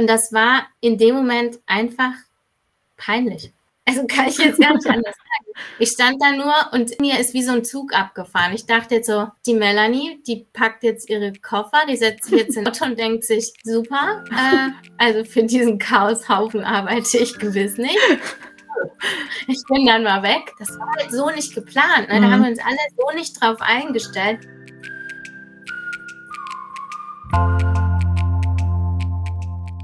Und das war in dem Moment einfach peinlich. Also kann ich jetzt gar nicht anders sagen. Ich stand da nur und mir ist wie so ein Zug abgefahren. Ich dachte jetzt so, die Melanie, die packt jetzt ihre Koffer, die setzt sich jetzt in Auto und denkt sich, super, äh, also für diesen Chaoshaufen arbeite ich gewiss nicht. Ich bin dann mal weg. Das war halt so nicht geplant. Ne? Da mhm. haben wir uns alle so nicht drauf eingestellt.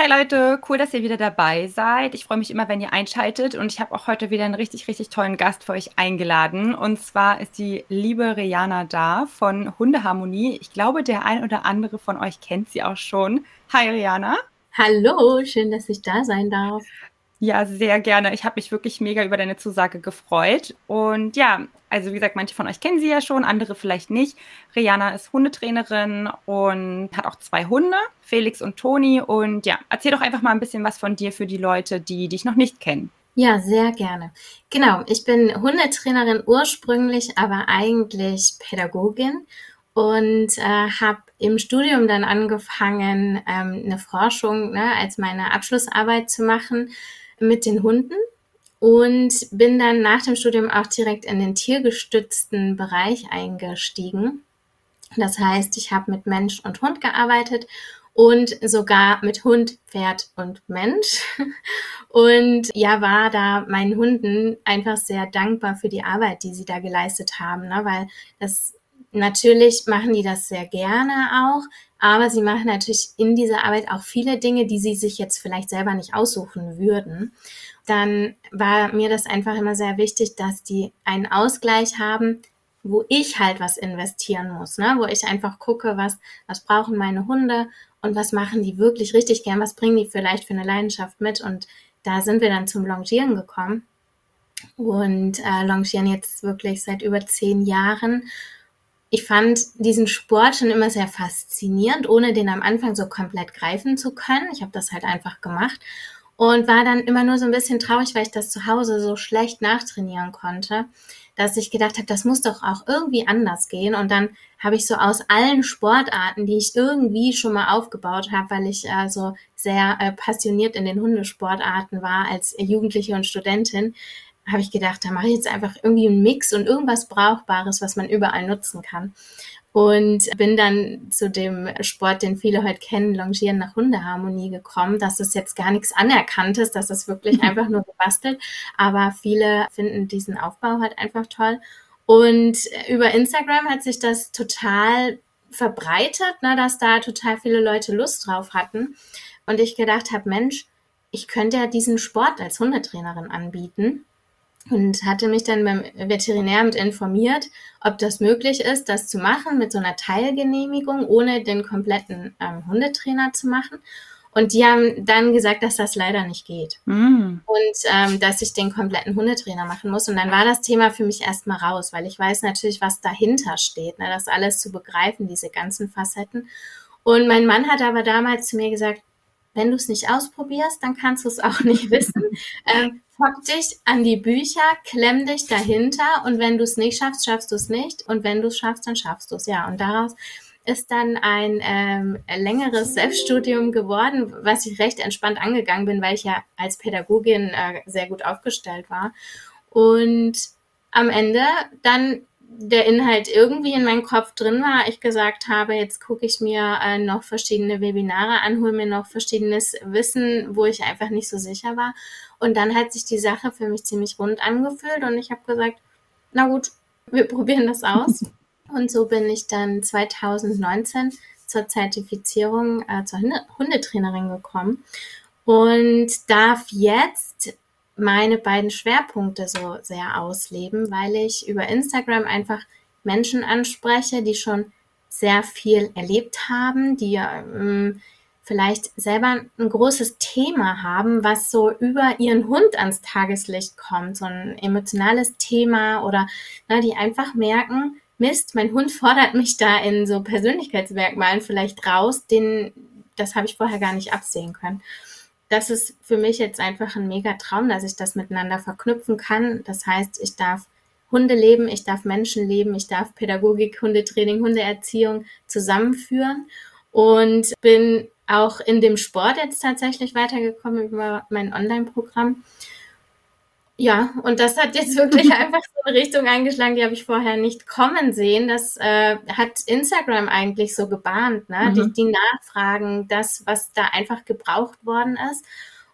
Hey Leute, cool, dass ihr wieder dabei seid. Ich freue mich immer, wenn ihr einschaltet und ich habe auch heute wieder einen richtig, richtig tollen Gast für euch eingeladen. Und zwar ist die liebe Rihanna da von Hundeharmonie. Ich glaube, der ein oder andere von euch kennt sie auch schon. Hi Rihanna. Hallo, schön, dass ich da sein darf. Ja, sehr gerne. Ich habe mich wirklich mega über deine Zusage gefreut. Und ja, also wie gesagt, manche von euch kennen sie ja schon, andere vielleicht nicht. Rihanna ist Hundetrainerin und hat auch zwei Hunde, Felix und Toni. Und ja, erzähl doch einfach mal ein bisschen was von dir für die Leute, die dich noch nicht kennen. Ja, sehr gerne. Genau, ich bin Hundetrainerin ursprünglich, aber eigentlich Pädagogin und äh, habe im Studium dann angefangen, ähm, eine Forschung ne, als meine Abschlussarbeit zu machen mit den Hunden und bin dann nach dem Studium auch direkt in den tiergestützten Bereich eingestiegen. Das heißt, ich habe mit Mensch und Hund gearbeitet und sogar mit Hund, Pferd und Mensch. Und ja, war da meinen Hunden einfach sehr dankbar für die Arbeit, die sie da geleistet haben, ne? weil das natürlich machen die das sehr gerne auch, aber sie machen natürlich in dieser Arbeit auch viele Dinge, die sie sich jetzt vielleicht selber nicht aussuchen würden. Dann war mir das einfach immer sehr wichtig, dass die einen Ausgleich haben, wo ich halt was investieren muss, ne? wo ich einfach gucke, was, was brauchen meine Hunde und was machen die wirklich richtig gern, was bringen die vielleicht für eine Leidenschaft mit. Und da sind wir dann zum Longieren gekommen und äh, longieren jetzt wirklich seit über zehn Jahren ich fand diesen Sport schon immer sehr faszinierend, ohne den am Anfang so komplett greifen zu können. Ich habe das halt einfach gemacht und war dann immer nur so ein bisschen traurig, weil ich das zu Hause so schlecht nachtrainieren konnte, dass ich gedacht habe, das muss doch auch irgendwie anders gehen. Und dann habe ich so aus allen Sportarten, die ich irgendwie schon mal aufgebaut habe, weil ich äh, so sehr äh, passioniert in den Hundesportarten war als Jugendliche und Studentin, habe ich gedacht, da mache ich jetzt einfach irgendwie einen Mix und irgendwas Brauchbares, was man überall nutzen kann. Und bin dann zu dem Sport, den viele heute kennen, Longieren nach Hundeharmonie gekommen. Das ist jetzt gar nichts Anerkanntes, das ist wirklich einfach nur gebastelt. Aber viele finden diesen Aufbau halt einfach toll. Und über Instagram hat sich das total verbreitet, ne, dass da total viele Leute Lust drauf hatten. Und ich gedacht habe, Mensch, ich könnte ja diesen Sport als Hundetrainerin anbieten und hatte mich dann beim Veterinäramt informiert, ob das möglich ist, das zu machen mit so einer Teilgenehmigung, ohne den kompletten ähm, Hundetrainer zu machen. Und die haben dann gesagt, dass das leider nicht geht. Mm. Und ähm, dass ich den kompletten Hundetrainer machen muss. Und dann war das Thema für mich erstmal raus, weil ich weiß natürlich, was dahinter steht, ne, das alles zu begreifen, diese ganzen Facetten. Und mein Mann hat aber damals zu mir gesagt, wenn du es nicht ausprobierst, dann kannst du es auch nicht wissen. Ähm, hock dich an die Bücher, klemm dich dahinter und wenn du es nicht schaffst, schaffst du es nicht und wenn du es schaffst, dann schaffst du es. Ja, und daraus ist dann ein ähm, längeres Selbststudium geworden, was ich recht entspannt angegangen bin, weil ich ja als Pädagogin äh, sehr gut aufgestellt war. Und am Ende dann der Inhalt irgendwie in meinem Kopf drin war, ich gesagt habe, jetzt gucke ich mir äh, noch verschiedene Webinare an, hole mir noch verschiedenes Wissen, wo ich einfach nicht so sicher war. Und dann hat sich die Sache für mich ziemlich rund angefühlt und ich habe gesagt, na gut, wir probieren das aus. und so bin ich dann 2019 zur Zertifizierung äh, zur Hundetrainerin gekommen und darf jetzt meine beiden Schwerpunkte so sehr ausleben, weil ich über Instagram einfach Menschen anspreche, die schon sehr viel erlebt haben, die ähm, vielleicht selber ein großes Thema haben, was so über ihren Hund ans Tageslicht kommt, so ein emotionales Thema oder na, die einfach merken, Mist, mein Hund fordert mich da in so Persönlichkeitsmerkmalen vielleicht raus, den, das habe ich vorher gar nicht absehen können. Das ist für mich jetzt einfach ein mega Traum, dass ich das miteinander verknüpfen kann. Das heißt, ich darf Hunde leben, ich darf Menschen leben, ich darf Pädagogik, Hundetraining, Hundeerziehung zusammenführen und bin auch in dem Sport jetzt tatsächlich weitergekommen über mein Online-Programm. Ja, und das hat jetzt wirklich einfach so eine Richtung eingeschlagen, die habe ich vorher nicht kommen sehen. Das äh, hat Instagram eigentlich so gebahnt, ne? Mhm. Die, die Nachfragen, das, was da einfach gebraucht worden ist.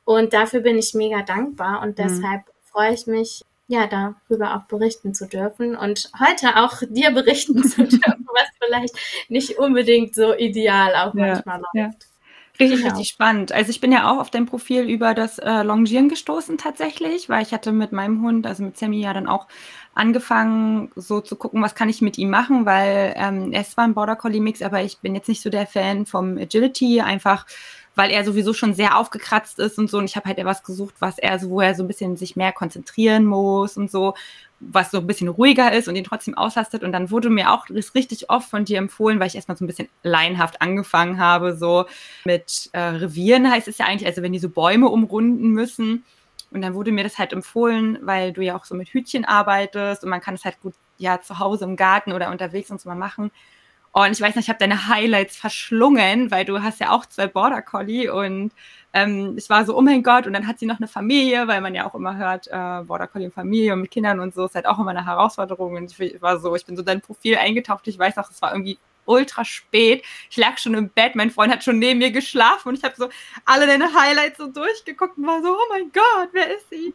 Und dafür bin ich mega dankbar und mhm. deshalb freue ich mich, ja, darüber auch berichten zu dürfen und heute auch dir berichten zu dürfen, was vielleicht nicht unbedingt so ideal auch ja, manchmal läuft. Ja. Richtig, genau. richtig spannend. Also ich bin ja auch auf dein Profil über das äh, Longieren gestoßen tatsächlich, weil ich hatte mit meinem Hund, also mit Sammy ja dann auch angefangen, so zu gucken, was kann ich mit ihm machen, weil ähm, er ist zwar ein Border Collie Mix, aber ich bin jetzt nicht so der Fan vom Agility, einfach weil er sowieso schon sehr aufgekratzt ist und so. Und ich habe halt etwas gesucht, was er so, wo er so ein bisschen sich mehr konzentrieren muss und so, was so ein bisschen ruhiger ist und ihn trotzdem auslastet. Und dann wurde mir auch das richtig oft von dir empfohlen, weil ich erstmal so ein bisschen laienhaft angefangen habe, so mit äh, Revieren heißt es ja eigentlich, also wenn die so Bäume umrunden müssen. Und dann wurde mir das halt empfohlen, weil du ja auch so mit Hütchen arbeitest und man kann es halt gut ja zu Hause im Garten oder unterwegs und so mal machen. Und ich weiß nicht, ich habe deine Highlights verschlungen, weil du hast ja auch zwei Border Collie und ähm, ich war so, oh mein Gott, und dann hat sie noch eine Familie, weil man ja auch immer hört, äh, Border Collie und Familie und mit Kindern und so ist halt auch immer eine Herausforderung. Und ich war so, ich bin so dein Profil eingetaucht. Ich weiß noch, es war irgendwie ultra spät. Ich lag schon im Bett, mein Freund hat schon neben mir geschlafen und ich habe so alle deine Highlights so durchgeguckt und war so, oh mein Gott, wer ist sie?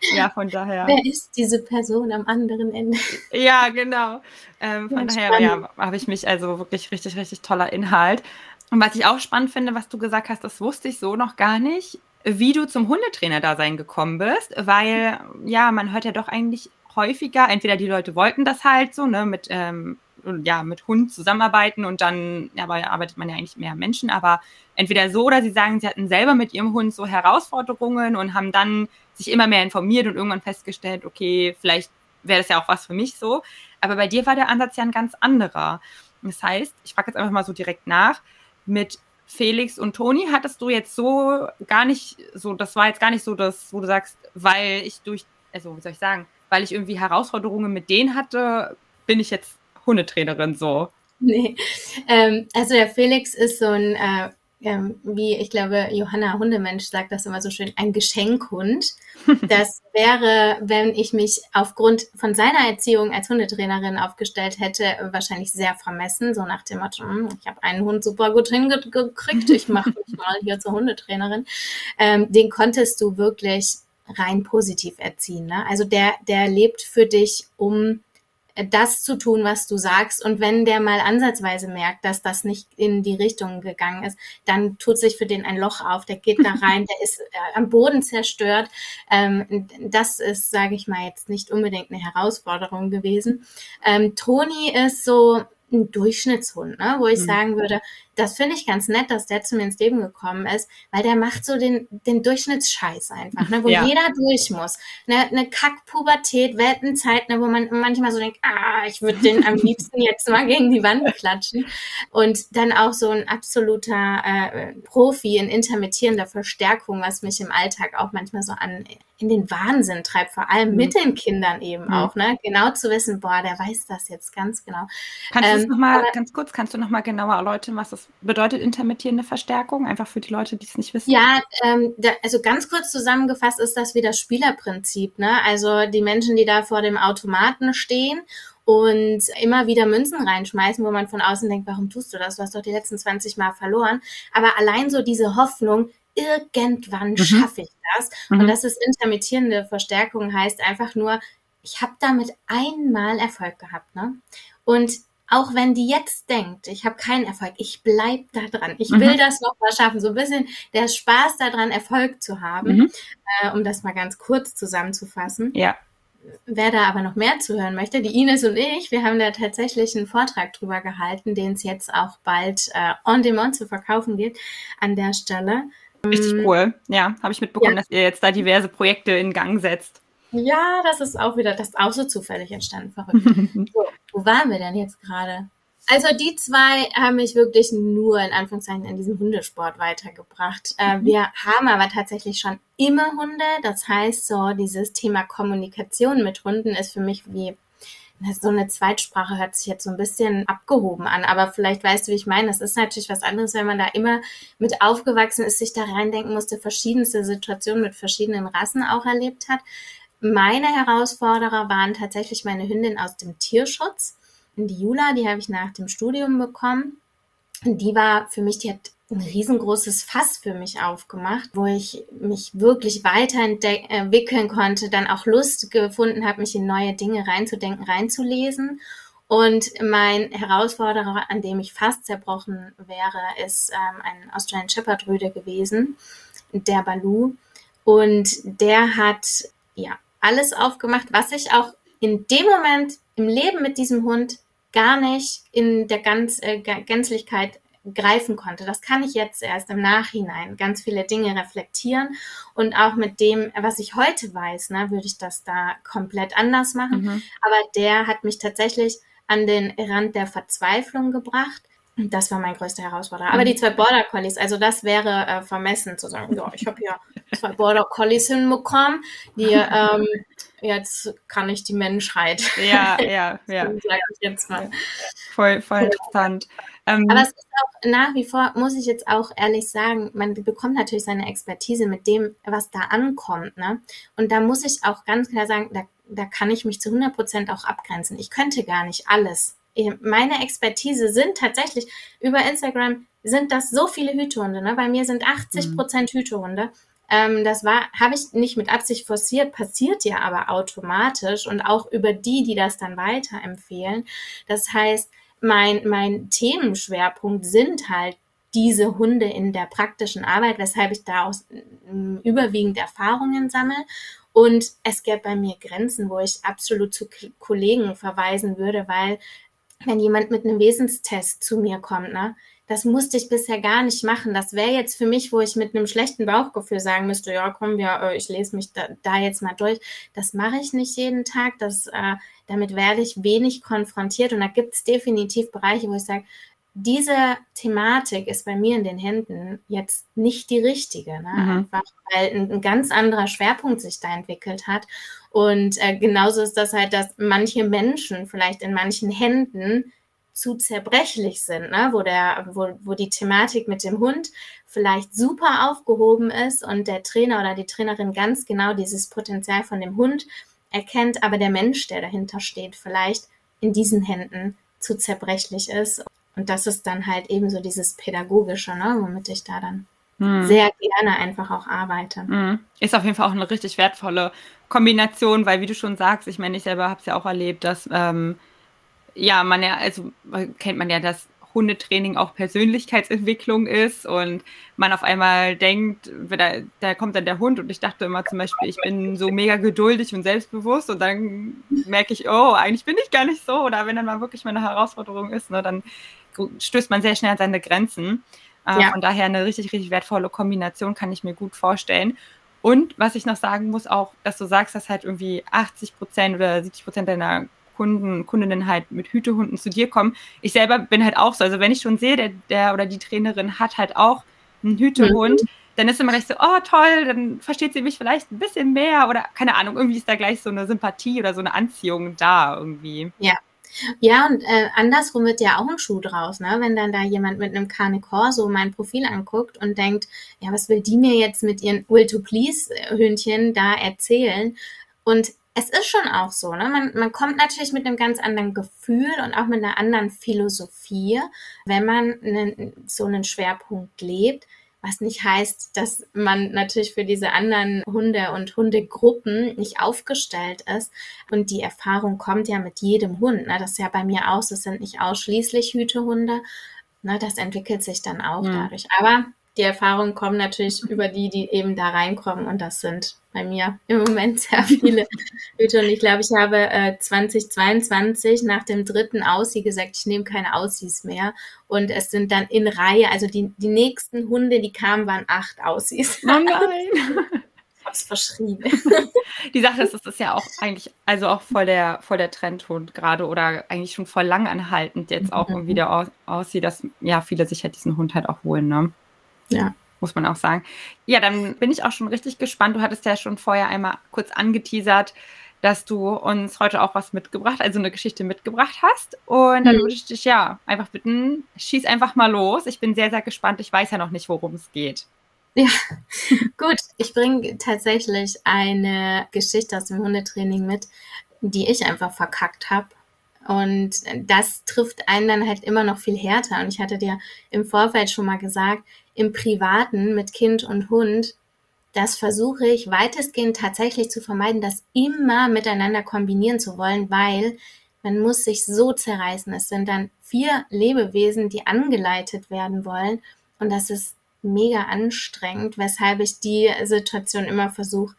ja, von daher. Wer ist diese Person am anderen Ende? ja, genau. Ähm, von ja, daher ja, habe ich mich also wirklich richtig, richtig toller Inhalt. Und was ich auch spannend finde, was du gesagt hast, das wusste ich so noch gar nicht, wie du zum Hundetrainer-Dasein gekommen bist, weil ja, man hört ja doch eigentlich häufiger, entweder die Leute wollten das halt so, ne, mit ähm, ja, mit Hund zusammenarbeiten und dann ja, aber arbeitet man ja eigentlich mehr Menschen, aber entweder so oder sie sagen, sie hatten selber mit ihrem Hund so Herausforderungen und haben dann sich immer mehr informiert und irgendwann festgestellt, okay, vielleicht wäre das ja auch was für mich so. Aber bei dir war der Ansatz ja ein ganz anderer. Das heißt, ich frage jetzt einfach mal so direkt nach, mit Felix und Toni hattest du jetzt so gar nicht, so, das war jetzt gar nicht so das, wo du sagst, weil ich durch, also wie soll ich sagen, weil ich irgendwie Herausforderungen mit denen hatte, bin ich jetzt Hundetrainerin so. Nee. Ähm, also der Felix ist so ein, äh, ähm, wie ich glaube, Johanna Hundemensch sagt das immer so schön, ein Geschenkhund. Das wäre, wenn ich mich aufgrund von seiner Erziehung als Hundetrainerin aufgestellt hätte, wahrscheinlich sehr vermessen, so nach dem Motto, hm, ich habe einen Hund super gut hingekriegt, ich mache mich mal hier zur Hundetrainerin. Ähm, den konntest du wirklich rein positiv erziehen. Ne? Also der, der lebt für dich, um das zu tun, was du sagst. Und wenn der mal ansatzweise merkt, dass das nicht in die Richtung gegangen ist, dann tut sich für den ein Loch auf, der geht da rein, der ist äh, am Boden zerstört. Ähm, das ist, sage ich mal, jetzt nicht unbedingt eine Herausforderung gewesen. Ähm, Toni ist so ein Durchschnittshund, ne? wo ich mhm. sagen würde, das finde ich ganz nett, dass der zu mir ins Leben gekommen ist, weil der macht so den, den Durchschnittsscheiß einfach, ne? wo ja. jeder durch muss. Ne? Eine Kackpubertät, Weltenzeit, ne? wo man manchmal so denkt, ah, ich würde den am liebsten jetzt mal gegen die Wand klatschen. Und dann auch so ein absoluter äh, Profi in intermittierender Verstärkung, was mich im Alltag auch manchmal so an in den Wahnsinn treibt, vor allem mhm. mit den Kindern eben mhm. auch, ne? Genau zu wissen, boah, der weiß das jetzt ganz genau. Kannst ähm, du es nochmal ganz kurz, kannst du nochmal genauer erläutern, was das bedeutet intermittierende Verstärkung? Einfach für die Leute, die es nicht wissen. Ja, ähm, da, also ganz kurz zusammengefasst ist das wie das Spielerprinzip. Ne? Also die Menschen, die da vor dem Automaten stehen und immer wieder Münzen reinschmeißen, wo man von außen denkt, warum tust du das? Du hast doch die letzten 20 Mal verloren. Aber allein so diese Hoffnung, irgendwann mhm. schaffe ich das. Mhm. Und das ist intermittierende Verstärkung, heißt einfach nur, ich habe damit einmal Erfolg gehabt. Ne? Und auch wenn die jetzt denkt, ich habe keinen Erfolg, ich bleib da dran. Ich will mhm. das noch mal schaffen. So ein bisschen der Spaß daran, Erfolg zu haben, mhm. äh, um das mal ganz kurz zusammenzufassen. Ja. wer da aber noch mehr zuhören möchte, die Ines und ich, wir haben da tatsächlich einen Vortrag drüber gehalten, den es jetzt auch bald äh, on demand zu verkaufen gibt an der Stelle. Richtig ähm, cool. Ja, habe ich mitbekommen, ja. dass ihr jetzt da diverse Projekte in Gang setzt. Ja, das ist auch wieder, das ist auch so zufällig entstanden. Verrückt. so, wo waren wir denn jetzt gerade? Also die zwei haben mich wirklich nur in Anführungszeichen in diesem Hundesport weitergebracht. Äh, mhm. wir haben aber tatsächlich schon immer Hunde. Das heißt, so dieses Thema Kommunikation mit Hunden ist für mich wie so eine Zweitsprache hört sich jetzt so ein bisschen abgehoben an, aber vielleicht weißt du, wie ich meine. Das ist natürlich was anderes, wenn man da immer mit aufgewachsen ist, sich da reindenken musste, verschiedenste Situationen mit verschiedenen Rassen auch erlebt hat. Meine Herausforderer waren tatsächlich meine Hündin aus dem Tierschutz die Jula, die habe ich nach dem Studium bekommen. Die war für mich, die hat ein riesengroßes Fass für mich aufgemacht, wo ich mich wirklich weiterentwickeln konnte, dann auch Lust gefunden habe, mich in neue Dinge reinzudenken, reinzulesen. Und mein Herausforderer, an dem ich fast zerbrochen wäre, ist ähm, ein Australian Shepherd Rüde gewesen, der Balu. Und der hat ja alles aufgemacht, was ich auch in dem Moment im Leben mit diesem Hund gar nicht in der ganz, äh, Gänzlichkeit greifen konnte. Das kann ich jetzt erst im Nachhinein ganz viele Dinge reflektieren und auch mit dem, was ich heute weiß, ne, würde ich das da komplett anders machen. Mhm. Aber der hat mich tatsächlich an den Rand der Verzweiflung gebracht. Und das war mein größter Herausforderer. Aber die mhm. zwei Border Collies, also das wäre äh, vermessen zu sagen, ja, ich habe ja zwei Border Collies hinbekommen, die ähm, jetzt kann ich die Menschheit. Ja, ja, ja. Sag ich jetzt mal. Voll, voll interessant. Ähm, Aber es ist auch nach wie vor, muss ich jetzt auch ehrlich sagen, man bekommt natürlich seine Expertise mit dem, was da ankommt. Ne? Und da muss ich auch ganz klar sagen, da, da kann ich mich zu 100 Prozent auch abgrenzen. Ich könnte gar nicht alles. Meine Expertise sind tatsächlich über Instagram sind das so viele Hütehunde. Ne? Bei mir sind 80 Prozent mhm. Hütehunde. Ähm, das war, habe ich nicht mit Absicht forciert, passiert ja aber automatisch und auch über die, die das dann weiterempfehlen. Das heißt, mein, mein Themenschwerpunkt sind halt diese Hunde in der praktischen Arbeit, weshalb ich da aus, überwiegend Erfahrungen sammle. Und es gäbe bei mir Grenzen, wo ich absolut zu Kollegen verweisen würde, weil wenn jemand mit einem Wesenstest zu mir kommt, ne, das musste ich bisher gar nicht machen. Das wäre jetzt für mich, wo ich mit einem schlechten Bauchgefühl sagen müsste, ja, komm, wir, äh, ich lese mich da, da, jetzt mal durch. Das mache ich nicht jeden Tag. Das, äh, damit werde ich wenig konfrontiert. Und da gibt es definitiv Bereiche, wo ich sage, diese Thematik ist bei mir in den Händen jetzt nicht die richtige. Ne? Mhm. Einfach weil ein, ein, ganz anderer Schwerpunkt sich da entwickelt hat. Und äh, genauso ist das halt, dass manche Menschen vielleicht in manchen Händen zu zerbrechlich sind, ne? wo, der, wo, wo die Thematik mit dem Hund vielleicht super aufgehoben ist und der Trainer oder die Trainerin ganz genau dieses Potenzial von dem Hund erkennt, aber der Mensch, der dahinter steht, vielleicht in diesen Händen zu zerbrechlich ist. Und das ist dann halt eben so dieses Pädagogische, ne? womit ich da dann hm. sehr gerne einfach auch arbeite. Hm. Ist auf jeden Fall auch eine richtig wertvolle Kombination, weil wie du schon sagst, ich meine, ich selber habe es ja auch erlebt, dass ähm, ja, man ja, also kennt man ja, dass Hundetraining auch Persönlichkeitsentwicklung ist und man auf einmal denkt, da, da kommt dann der Hund und ich dachte immer zum Beispiel, ich bin so mega geduldig und selbstbewusst und dann merke ich, oh, eigentlich bin ich gar nicht so oder wenn dann mal wirklich mal eine Herausforderung ist, ne, dann stößt man sehr schnell an seine Grenzen. Äh, ja. Von daher eine richtig, richtig wertvolle Kombination kann ich mir gut vorstellen. Und was ich noch sagen muss, auch, dass du sagst, dass halt irgendwie 80 Prozent oder 70 Prozent deiner Kunden, Kundinnen halt mit Hütehunden zu dir kommen. Ich selber bin halt auch so. Also wenn ich schon sehe, der, der oder die Trainerin hat halt auch einen Hütehund, mhm. dann ist immer gleich so, oh toll, dann versteht sie mich vielleicht ein bisschen mehr oder keine Ahnung, irgendwie ist da gleich so eine Sympathie oder so eine Anziehung da irgendwie. Ja. Ja, und äh, andersrum wird ja auch ein Schuh draus, ne? Wenn dann da jemand mit einem Carne Corso mein Profil anguckt und denkt, ja, was will die mir jetzt mit ihren Will-to-Please-Hündchen da erzählen? Und es ist schon auch so, ne? Man, man kommt natürlich mit einem ganz anderen Gefühl und auch mit einer anderen Philosophie, wenn man einen, so einen Schwerpunkt lebt. Was nicht heißt, dass man natürlich für diese anderen Hunde und Hundegruppen nicht aufgestellt ist. Und die Erfahrung kommt ja mit jedem Hund. Ne? Das ist ja bei mir auch, es sind nicht ausschließlich Hütehunde. Ne? Das entwickelt sich dann auch mhm. dadurch. Aber die Erfahrungen kommen natürlich über die, die eben da reinkommen. Und das sind bei mir im Moment sehr viele Hüte. Und ich glaube, ich habe äh, 2022 nach dem dritten Aussie gesagt, ich nehme keine Aussies mehr. Und es sind dann in Reihe, also die, die nächsten Hunde, die kamen, waren acht Aussies. Oh nein! Ich hab's verschrieben. Die Sache ist, das ist ja auch eigentlich, also auch voll der, voll der Trendhund gerade oder eigentlich schon voll lang anhaltend jetzt auch mhm. irgendwie der aussieht, dass ja viele sich halt diesen Hund halt auch holen, ne? Ja. Muss man auch sagen. Ja, dann bin ich auch schon richtig gespannt. Du hattest ja schon vorher einmal kurz angeteasert, dass du uns heute auch was mitgebracht, also eine Geschichte mitgebracht hast. Und dann mhm. würde ich dich ja einfach bitten, schieß einfach mal los. Ich bin sehr, sehr gespannt. Ich weiß ja noch nicht, worum es geht. Ja, gut. Ich bringe tatsächlich eine Geschichte aus dem Hundetraining mit, die ich einfach verkackt habe. Und das trifft einen dann halt immer noch viel härter. Und ich hatte dir im Vorfeld schon mal gesagt, im Privaten mit Kind und Hund, das versuche ich weitestgehend tatsächlich zu vermeiden, das immer miteinander kombinieren zu wollen, weil man muss sich so zerreißen. Es sind dann vier Lebewesen, die angeleitet werden wollen. Und das ist mega anstrengend, weshalb ich die Situation immer versuche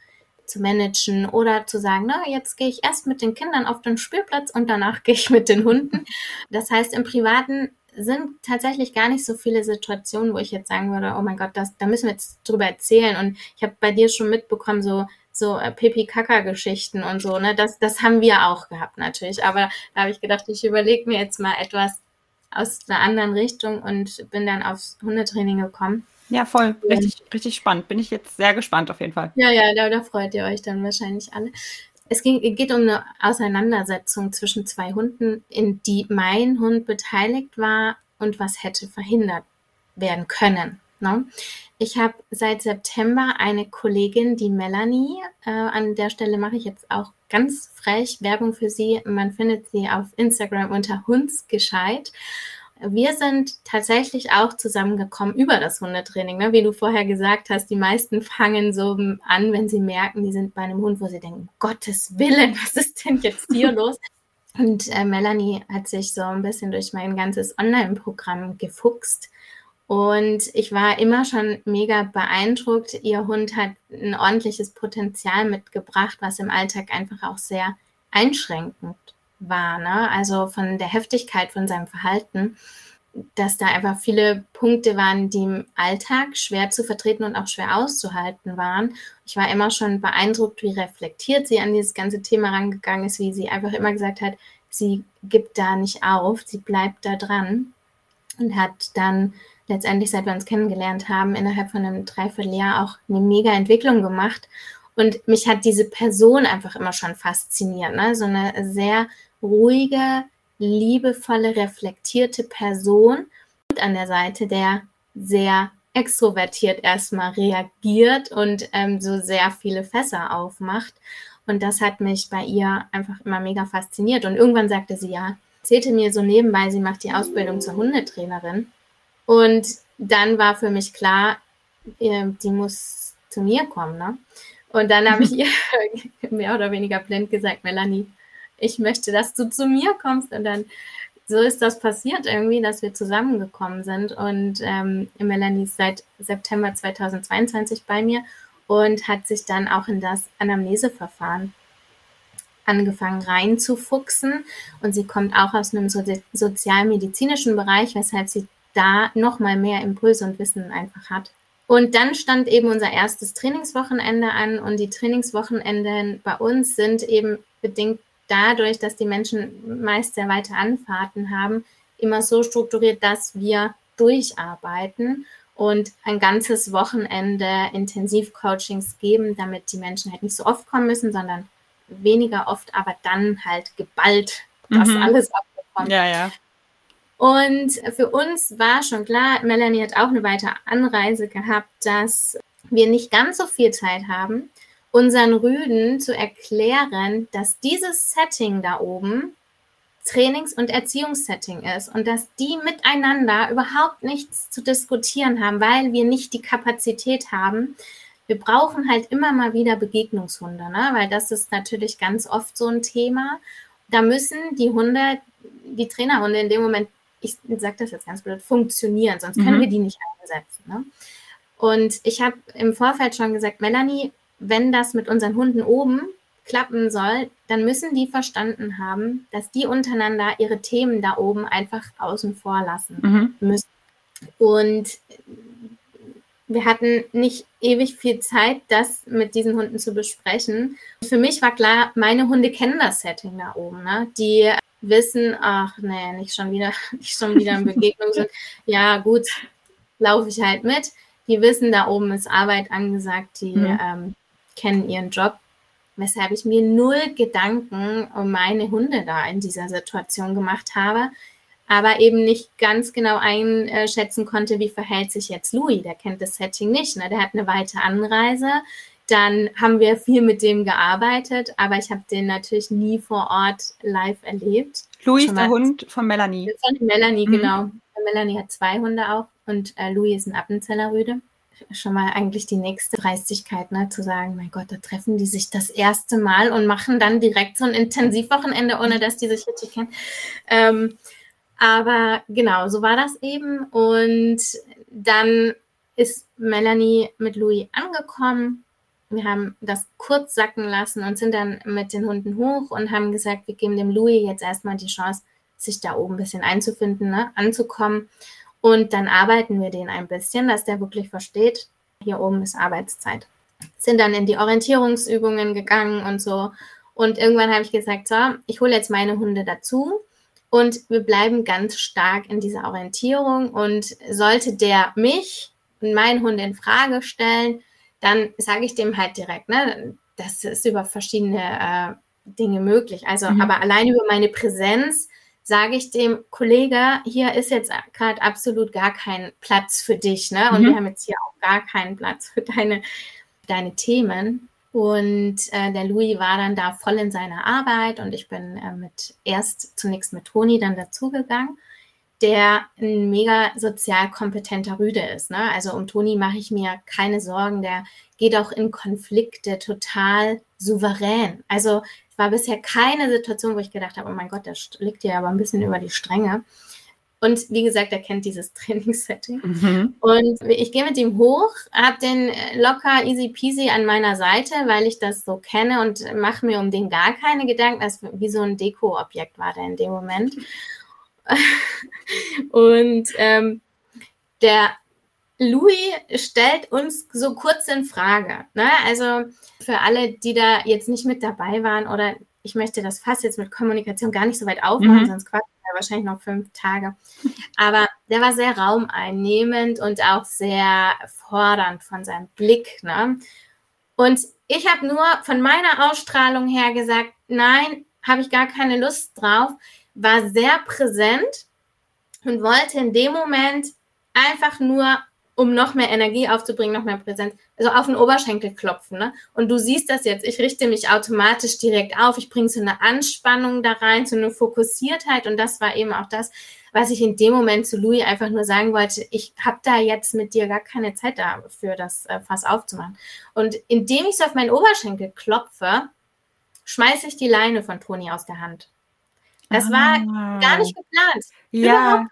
zu managen oder zu sagen, na, jetzt gehe ich erst mit den Kindern auf den Spielplatz und danach gehe ich mit den Hunden. Das heißt, im Privaten sind tatsächlich gar nicht so viele Situationen, wo ich jetzt sagen würde, oh mein Gott, das, da müssen wir jetzt drüber erzählen. Und ich habe bei dir schon mitbekommen, so so äh, Pipi-Kaka-Geschichten und so, ne? Das, das haben wir auch gehabt natürlich. Aber da habe ich gedacht, ich überlege mir jetzt mal etwas aus einer anderen Richtung und bin dann aufs Hundetraining gekommen. Ja, voll. Richtig, richtig spannend. Bin ich jetzt sehr gespannt auf jeden Fall. Ja, ja, da, da freut ihr euch dann wahrscheinlich alle. Es ging, geht um eine Auseinandersetzung zwischen zwei Hunden, in die mein Hund beteiligt war und was hätte verhindert werden können. Ne? Ich habe seit September eine Kollegin, die Melanie. Äh, an der Stelle mache ich jetzt auch ganz frech Werbung für sie. Man findet sie auf Instagram unter Hundsgescheit. Wir sind tatsächlich auch zusammengekommen über das Hundetraining. Ne? Wie du vorher gesagt hast, die meisten fangen so an, wenn sie merken, die sind bei einem Hund, wo sie denken, Gottes Willen, was ist denn jetzt hier los? Und äh, Melanie hat sich so ein bisschen durch mein ganzes Online-Programm gefuchst. Und ich war immer schon mega beeindruckt. Ihr Hund hat ein ordentliches Potenzial mitgebracht, was im Alltag einfach auch sehr einschränkend war. Ne? Also von der Heftigkeit von seinem Verhalten, dass da einfach viele Punkte waren, die im Alltag schwer zu vertreten und auch schwer auszuhalten waren. Ich war immer schon beeindruckt, wie reflektiert sie an dieses ganze Thema rangegangen ist, wie sie einfach immer gesagt hat, sie gibt da nicht auf, sie bleibt da dran und hat dann letztendlich, seit wir uns kennengelernt haben, innerhalb von einem Dreivierteljahr auch eine mega Entwicklung gemacht. Und mich hat diese Person einfach immer schon fasziniert. Ne? So eine sehr ruhige, liebevolle, reflektierte Person und an der Seite, der sehr extrovertiert erstmal reagiert und ähm, so sehr viele Fässer aufmacht. Und das hat mich bei ihr einfach immer mega fasziniert. Und irgendwann sagte sie ja, erzählte mir so nebenbei, sie macht die Ausbildung zur Hundetrainerin. Und dann war für mich klar, äh, die muss zu mir kommen. Ne? Und dann habe ich ihr mehr oder weniger blind gesagt, Melanie, ich möchte, dass du zu mir kommst. Und dann so ist das passiert irgendwie, dass wir zusammengekommen sind. Und ähm, Melanie ist seit September 2022 bei mir und hat sich dann auch in das Anamneseverfahren angefangen reinzufuchsen. Und sie kommt auch aus einem so sozialmedizinischen Bereich, weshalb sie da nochmal mehr Impulse und Wissen einfach hat. Und dann stand eben unser erstes Trainingswochenende an und die Trainingswochenenden bei uns sind eben bedingt dadurch, dass die Menschen meist sehr weite Anfahrten haben, immer so strukturiert, dass wir durcharbeiten und ein ganzes Wochenende Intensivcoachings geben, damit die Menschen halt nicht so oft kommen müssen, sondern weniger oft, aber dann halt geballt das mhm. alles abbekommen. Ja, ja. Und für uns war schon klar, Melanie hat auch eine weitere Anreise gehabt, dass wir nicht ganz so viel Zeit haben unseren Rüden zu erklären, dass dieses Setting da oben Trainings- und Erziehungssetting ist und dass die miteinander überhaupt nichts zu diskutieren haben, weil wir nicht die Kapazität haben. Wir brauchen halt immer mal wieder Begegnungshunde, ne? weil das ist natürlich ganz oft so ein Thema. Da müssen die Hunde, die Trainerhunde in dem Moment, ich sage das jetzt ganz blöd, funktionieren, sonst können mhm. wir die nicht einsetzen. Ne? Und ich habe im Vorfeld schon gesagt, Melanie, wenn das mit unseren Hunden oben klappen soll, dann müssen die verstanden haben, dass die untereinander ihre Themen da oben einfach außen vor lassen mhm. müssen. Und wir hatten nicht ewig viel Zeit, das mit diesen Hunden zu besprechen. Für mich war klar, meine Hunde kennen das Setting da oben. Ne? Die wissen, ach nee, nicht schon wieder, nicht schon wieder in Begegnung sind. Ja, gut, laufe ich halt mit. Die wissen, da oben ist Arbeit angesagt, die mhm. ähm, kennen ihren Job. Weshalb ich mir null Gedanken um meine Hunde da in dieser Situation gemacht habe aber eben nicht ganz genau einschätzen konnte, wie verhält sich jetzt Louis. Der kennt das Setting nicht. Ne? Der hat eine weite Anreise. Dann haben wir viel mit dem gearbeitet, aber ich habe den natürlich nie vor Ort live erlebt. Louis ist der Hund von Melanie. Von Melanie, mhm. genau. Melanie hat zwei Hunde auch und äh, Louis ist ein Appenzellerrüde. Schon mal eigentlich die nächste Dreistigkeit, ne, zu sagen, mein Gott, da treffen die sich das erste Mal und machen dann direkt so ein Intensivwochenende, ohne dass die sich richtig kennen. Ähm, aber genau, so war das eben. Und dann ist Melanie mit Louis angekommen. Wir haben das kurz sacken lassen und sind dann mit den Hunden hoch und haben gesagt, wir geben dem Louis jetzt erstmal die Chance, sich da oben ein bisschen einzufinden, ne, anzukommen. Und dann arbeiten wir den ein bisschen, dass der wirklich versteht, hier oben ist Arbeitszeit. Sind dann in die Orientierungsübungen gegangen und so. Und irgendwann habe ich gesagt, so, ich hole jetzt meine Hunde dazu und wir bleiben ganz stark in dieser Orientierung. Und sollte der mich und meinen Hund in Frage stellen, dann sage ich dem halt direkt, ne, das ist über verschiedene äh, Dinge möglich. Also, mhm. aber allein über meine Präsenz sage ich dem Kollege, hier ist jetzt gerade absolut gar kein Platz für dich, ne? Und mhm. wir haben jetzt hier auch gar keinen Platz für deine, deine Themen. Und äh, der Louis war dann da voll in seiner Arbeit und ich bin äh, mit erst zunächst mit Toni dann dazugegangen, der ein mega sozial kompetenter Rüde ist. Ne? Also um Toni mache ich mir keine Sorgen, der geht auch in Konflikte total souverän. Also war bisher keine Situation, wo ich gedacht habe, oh mein Gott, der liegt ja aber ein bisschen über die Stränge. Und wie gesagt, er kennt dieses Trainingssetting. Mhm. Und ich gehe mit ihm hoch, habe den äh, locker easy peasy an meiner Seite, weil ich das so kenne und mache mir um den gar keine Gedanken. Das wie so ein Deko-Objekt war der in dem Moment. und ähm, der Louis stellt uns so kurz in Frage. Ne? Also für alle, die da jetzt nicht mit dabei waren oder ich möchte das fast jetzt mit Kommunikation gar nicht so weit aufmachen, mhm. sonst quatschen wir wahrscheinlich noch fünf Tage. Aber der war sehr raumeinnehmend und auch sehr fordernd von seinem Blick. Ne? Und ich habe nur von meiner Ausstrahlung her gesagt, nein, habe ich gar keine Lust drauf, war sehr präsent und wollte in dem Moment einfach nur um noch mehr Energie aufzubringen, noch mehr Präsenz, also auf den Oberschenkel klopfen. Ne? Und du siehst das jetzt, ich richte mich automatisch direkt auf, ich bringe so eine Anspannung da rein, so eine Fokussiertheit und das war eben auch das, was ich in dem Moment zu Louis einfach nur sagen wollte, ich habe da jetzt mit dir gar keine Zeit dafür, das äh, Fass aufzumachen. Und indem ich so auf meinen Oberschenkel klopfe, schmeiße ich die Leine von Toni aus der Hand. Das ah. war gar nicht geplant. Ja. Überhaupt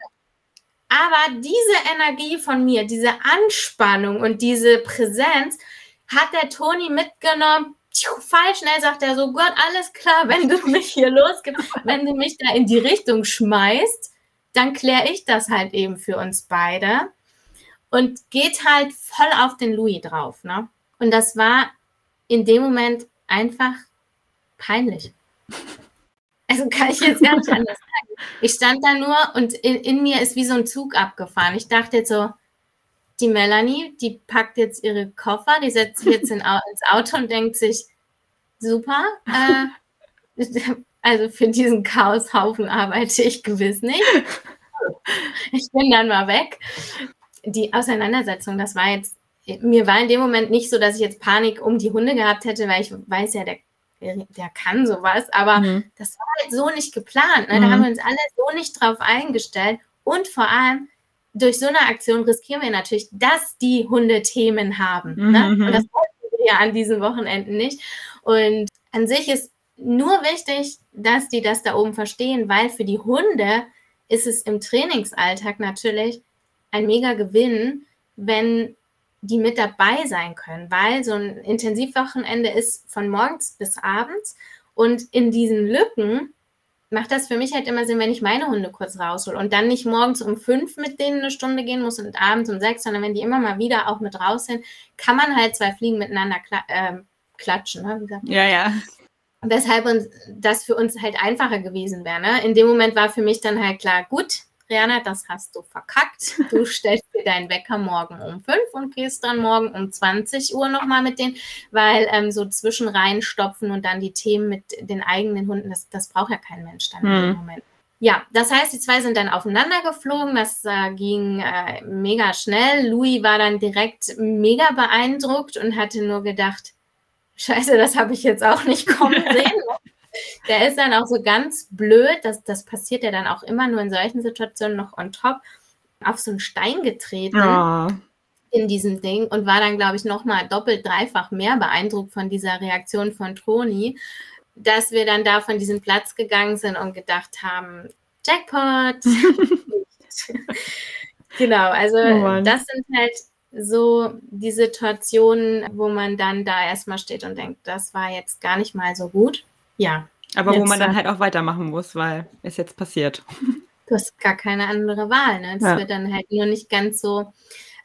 aber diese Energie von mir, diese Anspannung und diese Präsenz hat der Toni mitgenommen. Fall schnell sagt er so, Gott, alles klar, wenn du mich hier losgibst, wenn du mich da in die Richtung schmeißt, dann kläre ich das halt eben für uns beide. Und geht halt voll auf den Louis drauf. Ne? Und das war in dem Moment einfach peinlich. Also kann ich jetzt gar nicht anders sagen. Ich stand da nur und in, in, mir ist wie so ein Zug abgefahren. Ich dachte jetzt so, die Melanie, die packt jetzt ihre Koffer, die setzt sich jetzt in, ins Auto und denkt sich, super, äh, also für diesen Chaoshaufen arbeite ich gewiss nicht. Ich bin dann mal weg. Die Auseinandersetzung, das war jetzt, mir war in dem Moment nicht so, dass ich jetzt Panik um die Hunde gehabt hätte, weil ich weiß ja, der der kann sowas, aber mhm. das war halt so nicht geplant. Ne? Da haben mhm. wir uns alle so nicht drauf eingestellt. Und vor allem, durch so eine Aktion riskieren wir natürlich, dass die Hunde Themen haben. Mhm. Ne? Und das wollten wir ja an diesen Wochenenden nicht. Und an sich ist nur wichtig, dass die das da oben verstehen, weil für die Hunde ist es im Trainingsalltag natürlich ein mega Gewinn, wenn die mit dabei sein können, weil so ein Intensivwochenende ist von morgens bis abends und in diesen Lücken macht das für mich halt immer Sinn, wenn ich meine Hunde kurz raushol und dann nicht morgens um fünf mit denen eine Stunde gehen muss und abends um sechs, sondern wenn die immer mal wieder auch mit raus sind, kann man halt zwei Fliegen miteinander kla äh, klatschen. Ne? Ja, ja. Weshalb uns, das für uns halt einfacher gewesen wäre. Ne? In dem Moment war für mich dann halt klar, gut, Rihanna, das hast du verkackt. Du stellst dir deinen Wecker morgen um fünf und gehst dann morgen um 20 Uhr nochmal mit denen, weil ähm, so zwischen reinstopfen und dann die Themen mit den eigenen Hunden, das, das braucht ja kein Mensch dann hm. dem Moment. Ja, das heißt, die zwei sind dann aufeinander geflogen. Das äh, ging äh, mega schnell. Louis war dann direkt mega beeindruckt und hatte nur gedacht, Scheiße, das habe ich jetzt auch nicht kommen sehen. Der ist dann auch so ganz blöd, das, das passiert ja dann auch immer nur in solchen Situationen noch on top, auf so einen Stein getreten. Oh. In diesem Ding und war dann, glaube ich, nochmal doppelt, dreifach mehr beeindruckt von dieser Reaktion von Toni, dass wir dann da von diesem Platz gegangen sind und gedacht haben: Jackpot! genau, also oh das sind halt so die Situationen, wo man dann da erstmal steht und denkt, das war jetzt gar nicht mal so gut ja. Aber wo man dann halt auch weitermachen muss, weil es jetzt passiert. Du hast gar keine andere Wahl. Ne? Es ja. wird dann halt nur nicht ganz so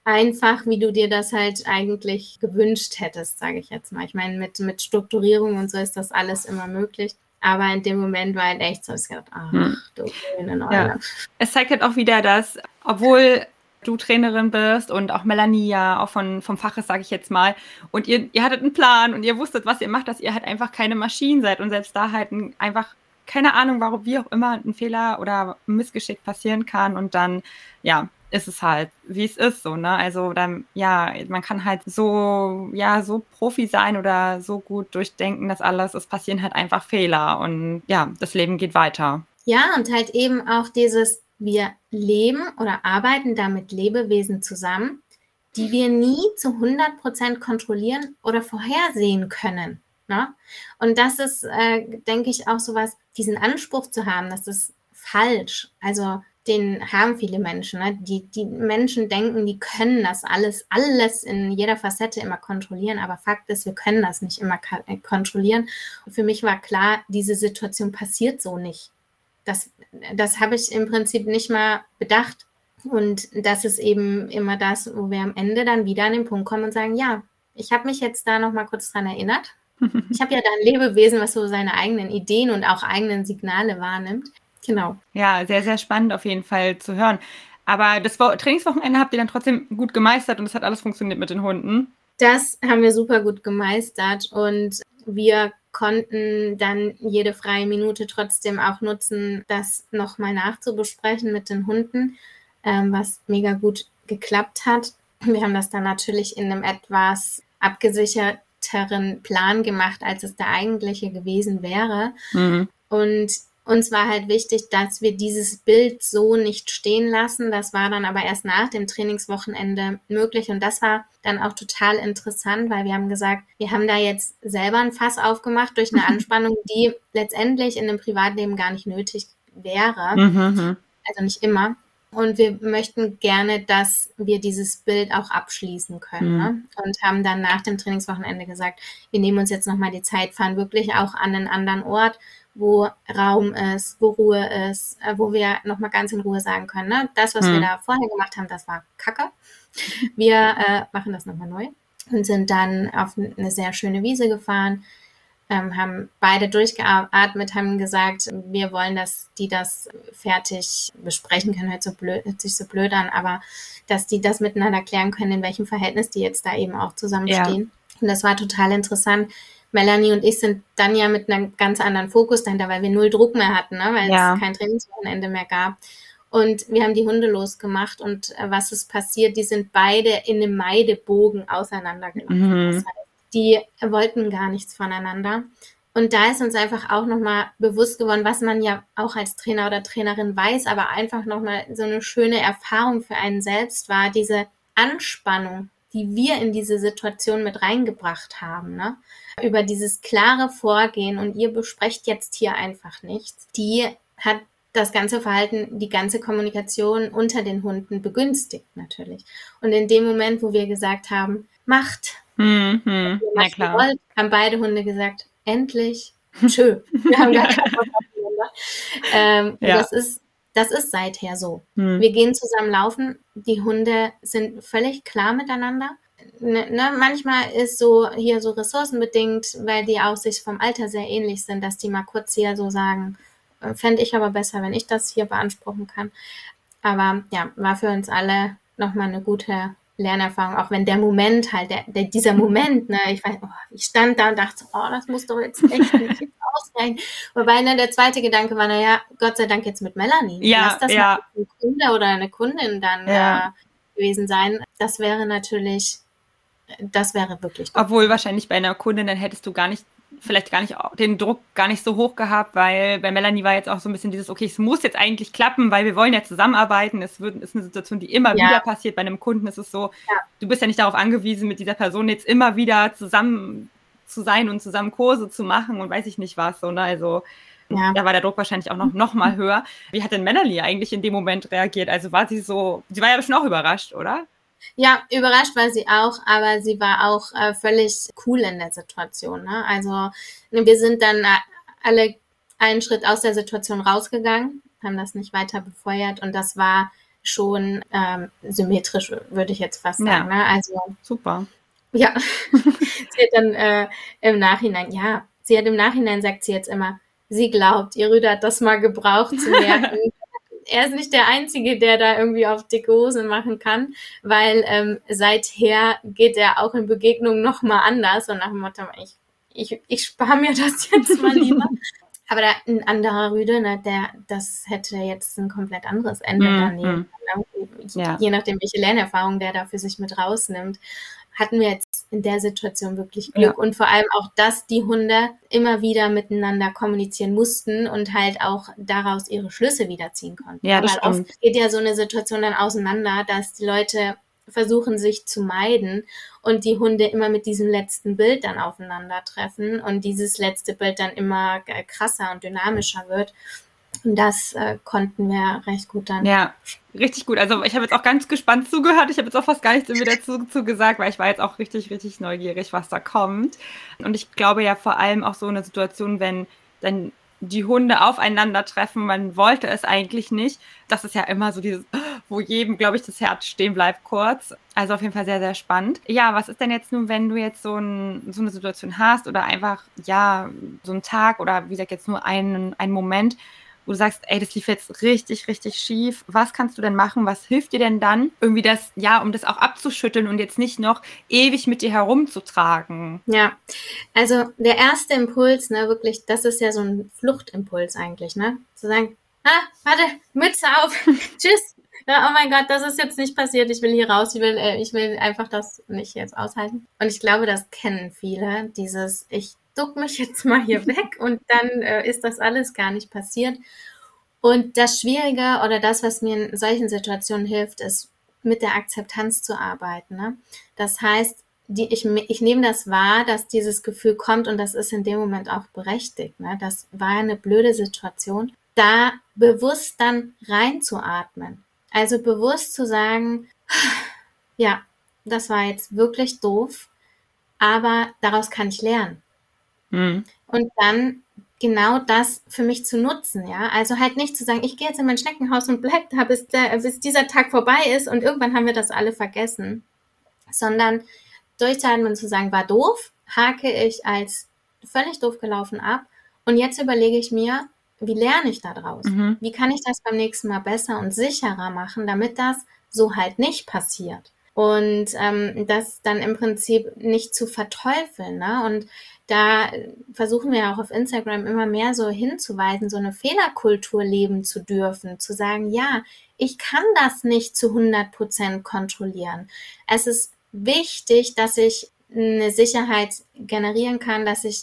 einfach, wie du dir das halt eigentlich gewünscht hättest, sage ich jetzt mal. Ich meine, mit, mit Strukturierung und so ist das alles immer möglich. Aber in dem Moment war halt echt so, ich gedacht, ach, hm. du grüne Neune. Ja. Es zeigt halt auch wieder, dass, obwohl du Trainerin bist und auch Melanie ja auch von, vom Fach ist, sage ich jetzt mal. Und ihr, ihr hattet einen Plan und ihr wusstet, was ihr macht, dass ihr halt einfach keine Maschinen seid und selbst da halt ein, einfach keine Ahnung, warum, wie auch immer ein Fehler oder ein Missgeschick passieren kann und dann, ja, ist es halt, wie es ist, so, ne? Also dann, ja, man kann halt so, ja, so Profi sein oder so gut durchdenken, dass alles, es passieren halt einfach Fehler und ja, das Leben geht weiter. Ja, und halt eben auch dieses, wir leben oder arbeiten da mit Lebewesen zusammen, die wir nie zu 100 Prozent kontrollieren oder vorhersehen können. Ne? Und das ist, äh, denke ich, auch so was, diesen Anspruch zu haben, das ist falsch. Also den haben viele Menschen. Ne? Die, die Menschen denken, die können das alles, alles in jeder Facette immer kontrollieren, aber Fakt ist, wir können das nicht immer kontrollieren. Und für mich war klar, diese Situation passiert so nicht. Das, das habe ich im Prinzip nicht mal bedacht. Und das ist eben immer das, wo wir am Ende dann wieder an den Punkt kommen und sagen, ja, ich habe mich jetzt da noch mal kurz dran erinnert. Ich habe ja da ein Lebewesen, was so seine eigenen Ideen und auch eigenen Signale wahrnimmt. Genau. Ja, sehr, sehr spannend auf jeden Fall zu hören. Aber das Trainingswochenende habt ihr dann trotzdem gut gemeistert und es hat alles funktioniert mit den Hunden? Das haben wir super gut gemeistert und wir konnten dann jede freie Minute trotzdem auch nutzen, das nochmal nachzubesprechen mit den Hunden, ähm, was mega gut geklappt hat. Wir haben das dann natürlich in einem etwas abgesicherteren Plan gemacht, als es der eigentliche gewesen wäre. Mhm. Und uns war halt wichtig, dass wir dieses Bild so nicht stehen lassen. Das war dann aber erst nach dem Trainingswochenende möglich. Und das war dann auch total interessant, weil wir haben gesagt, wir haben da jetzt selber ein Fass aufgemacht durch eine Anspannung, die letztendlich in einem Privatleben gar nicht nötig wäre. Mhm, mhm. Also nicht immer. Und wir möchten gerne, dass wir dieses Bild auch abschließen können. Mhm. Ne? Und haben dann nach dem Trainingswochenende gesagt, wir nehmen uns jetzt nochmal die Zeit, fahren wirklich auch an einen anderen Ort wo Raum ist, wo Ruhe ist, äh, wo wir nochmal ganz in Ruhe sagen können, ne? das, was hm. wir da vorher gemacht haben, das war Kacke. Wir äh, machen das nochmal neu und sind dann auf eine sehr schöne Wiese gefahren, ähm, haben beide durchgeatmet, haben gesagt, wir wollen, dass die das fertig besprechen können, hört, so blöd, hört sich so blöd an, aber dass die das miteinander klären können, in welchem Verhältnis die jetzt da eben auch zusammenstehen. Ja. Und das war total interessant, Melanie und ich sind dann ja mit einem ganz anderen Fokus dahinter, weil wir null Druck mehr hatten, ne? weil ja. es kein Trainingswochenende mehr gab. Und wir haben die Hunde losgemacht und äh, was ist passiert? Die sind beide in einem Meidebogen auseinandergelaufen. Mhm. Das heißt, die wollten gar nichts voneinander. Und da ist uns einfach auch nochmal bewusst geworden, was man ja auch als Trainer oder Trainerin weiß, aber einfach nochmal so eine schöne Erfahrung für einen selbst war, diese Anspannung, die wir in diese Situation mit reingebracht haben. Ne? über dieses klare Vorgehen und ihr besprecht jetzt hier einfach nichts, die hat das ganze Verhalten, die ganze Kommunikation unter den Hunden begünstigt natürlich. Und in dem Moment, wo wir gesagt haben, macht, mhm. Na klar. Wollt, haben beide Hunde gesagt, endlich, schön. Wir haben gar keinen ähm, ja. Das ist das ist seither so. Mhm. Wir gehen zusammen laufen. Die Hunde sind völlig klar miteinander. Ne, ne, manchmal ist so hier so ressourcenbedingt, weil die auch sich vom Alter sehr ähnlich sind, dass die mal kurz hier so sagen, äh, fände ich aber besser, wenn ich das hier beanspruchen kann. Aber ja, war für uns alle nochmal eine gute Lernerfahrung, auch wenn der Moment halt, der, der, dieser Moment, ne, ich weiß, oh, ich stand da und dachte, oh, das muss doch jetzt echt nicht ausreichen. Wobei dann der zweite Gedanke war, naja, Gott sei Dank jetzt mit Melanie. Ja, Lass das ja. mal ein Kunde oder eine Kundin dann ja. äh, gewesen sein. Das wäre natürlich, das wäre wirklich. Obwohl wahrscheinlich bei einer Kundin, dann hättest du gar nicht vielleicht gar nicht den Druck gar nicht so hoch gehabt, weil bei Melanie war jetzt auch so ein bisschen dieses, okay, es muss jetzt eigentlich klappen, weil wir wollen ja zusammenarbeiten. Es wird, ist eine Situation, die immer ja. wieder passiert. Bei einem Kunden ist es so, ja. du bist ja nicht darauf angewiesen, mit dieser Person jetzt immer wieder zusammen zu sein und zusammen Kurse zu machen und weiß ich nicht was. So, ne? Also ja. da war der Druck wahrscheinlich auch noch, noch mal höher. Wie hat denn Melanie eigentlich in dem Moment reagiert? Also war sie so, sie war ja bestimmt auch überrascht, oder? Ja, überrascht war sie auch, aber sie war auch äh, völlig cool in der Situation. Ne? Also wir sind dann äh, alle einen Schritt aus der Situation rausgegangen, haben das nicht weiter befeuert und das war schon ähm, symmetrisch, würde ich jetzt fast sagen. Ja. Ne? Also super. Ja, sie hat dann äh, im Nachhinein, ja, sie hat im Nachhinein sagt sie jetzt immer, sie glaubt, ihr Rüder hat das mal gebraucht zu merken, er ist nicht der Einzige, der da irgendwie auf dicke Hose machen kann, weil ähm, seither geht er auch in Begegnungen nochmal anders und nach dem Motto, ich, ich, ich spare mir das jetzt mal lieber. Aber da, ein anderer Rüde, ne, der, das hätte jetzt ein komplett anderes Ende mm, daneben. Mm. Ja. Je nachdem, welche Lernerfahrung der da für sich mit rausnimmt hatten wir jetzt in der Situation wirklich Glück. Ja. Und vor allem auch, dass die Hunde immer wieder miteinander kommunizieren mussten und halt auch daraus ihre Schlüsse wiederziehen konnten. Ja, das Weil oft geht ja so eine Situation dann auseinander, dass die Leute versuchen sich zu meiden und die Hunde immer mit diesem letzten Bild dann aufeinandertreffen und dieses letzte Bild dann immer krasser und dynamischer wird. Und das äh, konnten wir recht gut dann. Ja, richtig gut. Also ich habe jetzt auch ganz gespannt zugehört. Ich habe jetzt auch fast gar nichts mehr dazu, dazu gesagt, weil ich war jetzt auch richtig, richtig neugierig, was da kommt. Und ich glaube ja vor allem auch so eine Situation, wenn dann die Hunde aufeinandertreffen, man wollte es eigentlich nicht. Das ist ja immer so dieses, wo jedem, glaube ich, das Herz stehen bleibt kurz. Also auf jeden Fall sehr, sehr spannend. Ja, was ist denn jetzt nun, wenn du jetzt so, ein, so eine Situation hast oder einfach, ja, so einen Tag oder wie gesagt, jetzt nur einen, einen Moment, wo du sagst, ey, das lief jetzt richtig, richtig schief. Was kannst du denn machen? Was hilft dir denn dann, irgendwie das, ja, um das auch abzuschütteln und jetzt nicht noch ewig mit dir herumzutragen? Ja, also der erste Impuls, ne, wirklich, das ist ja so ein Fluchtimpuls eigentlich, ne? Zu sagen, ah, warte, Mütze auf, tschüss. Ja, oh mein Gott, das ist jetzt nicht passiert. Ich will hier raus. Ich will, äh, ich will einfach das nicht jetzt aushalten. Und ich glaube, das kennen viele. Dieses, ich duck mich jetzt mal hier weg und dann äh, ist das alles gar nicht passiert. Und das Schwierige oder das, was mir in solchen Situationen hilft, ist mit der Akzeptanz zu arbeiten. Ne? Das heißt, die, ich, ich nehme das wahr, dass dieses Gefühl kommt und das ist in dem Moment auch berechtigt. Ne? Das war eine blöde Situation. Da bewusst dann reinzuatmen. Also bewusst zu sagen, ja, das war jetzt wirklich doof, aber daraus kann ich lernen. Mhm. Und dann genau das für mich zu nutzen, ja. Also halt nicht zu sagen, ich gehe jetzt in mein Schneckenhaus und bleib da, bis, der, bis dieser Tag vorbei ist und irgendwann haben wir das alle vergessen, sondern durchzuhalten und zu sagen, war doof, hake ich als völlig doof gelaufen ab und jetzt überlege ich mir, wie lerne ich daraus? Mhm. Wie kann ich das beim nächsten Mal besser und sicherer machen, damit das so halt nicht passiert? Und ähm, das dann im Prinzip nicht zu verteufeln. Ne? Und da versuchen wir auch auf Instagram immer mehr so hinzuweisen, so eine Fehlerkultur leben zu dürfen, zu sagen, ja, ich kann das nicht zu 100 Prozent kontrollieren. Es ist wichtig, dass ich eine Sicherheit generieren kann, dass ich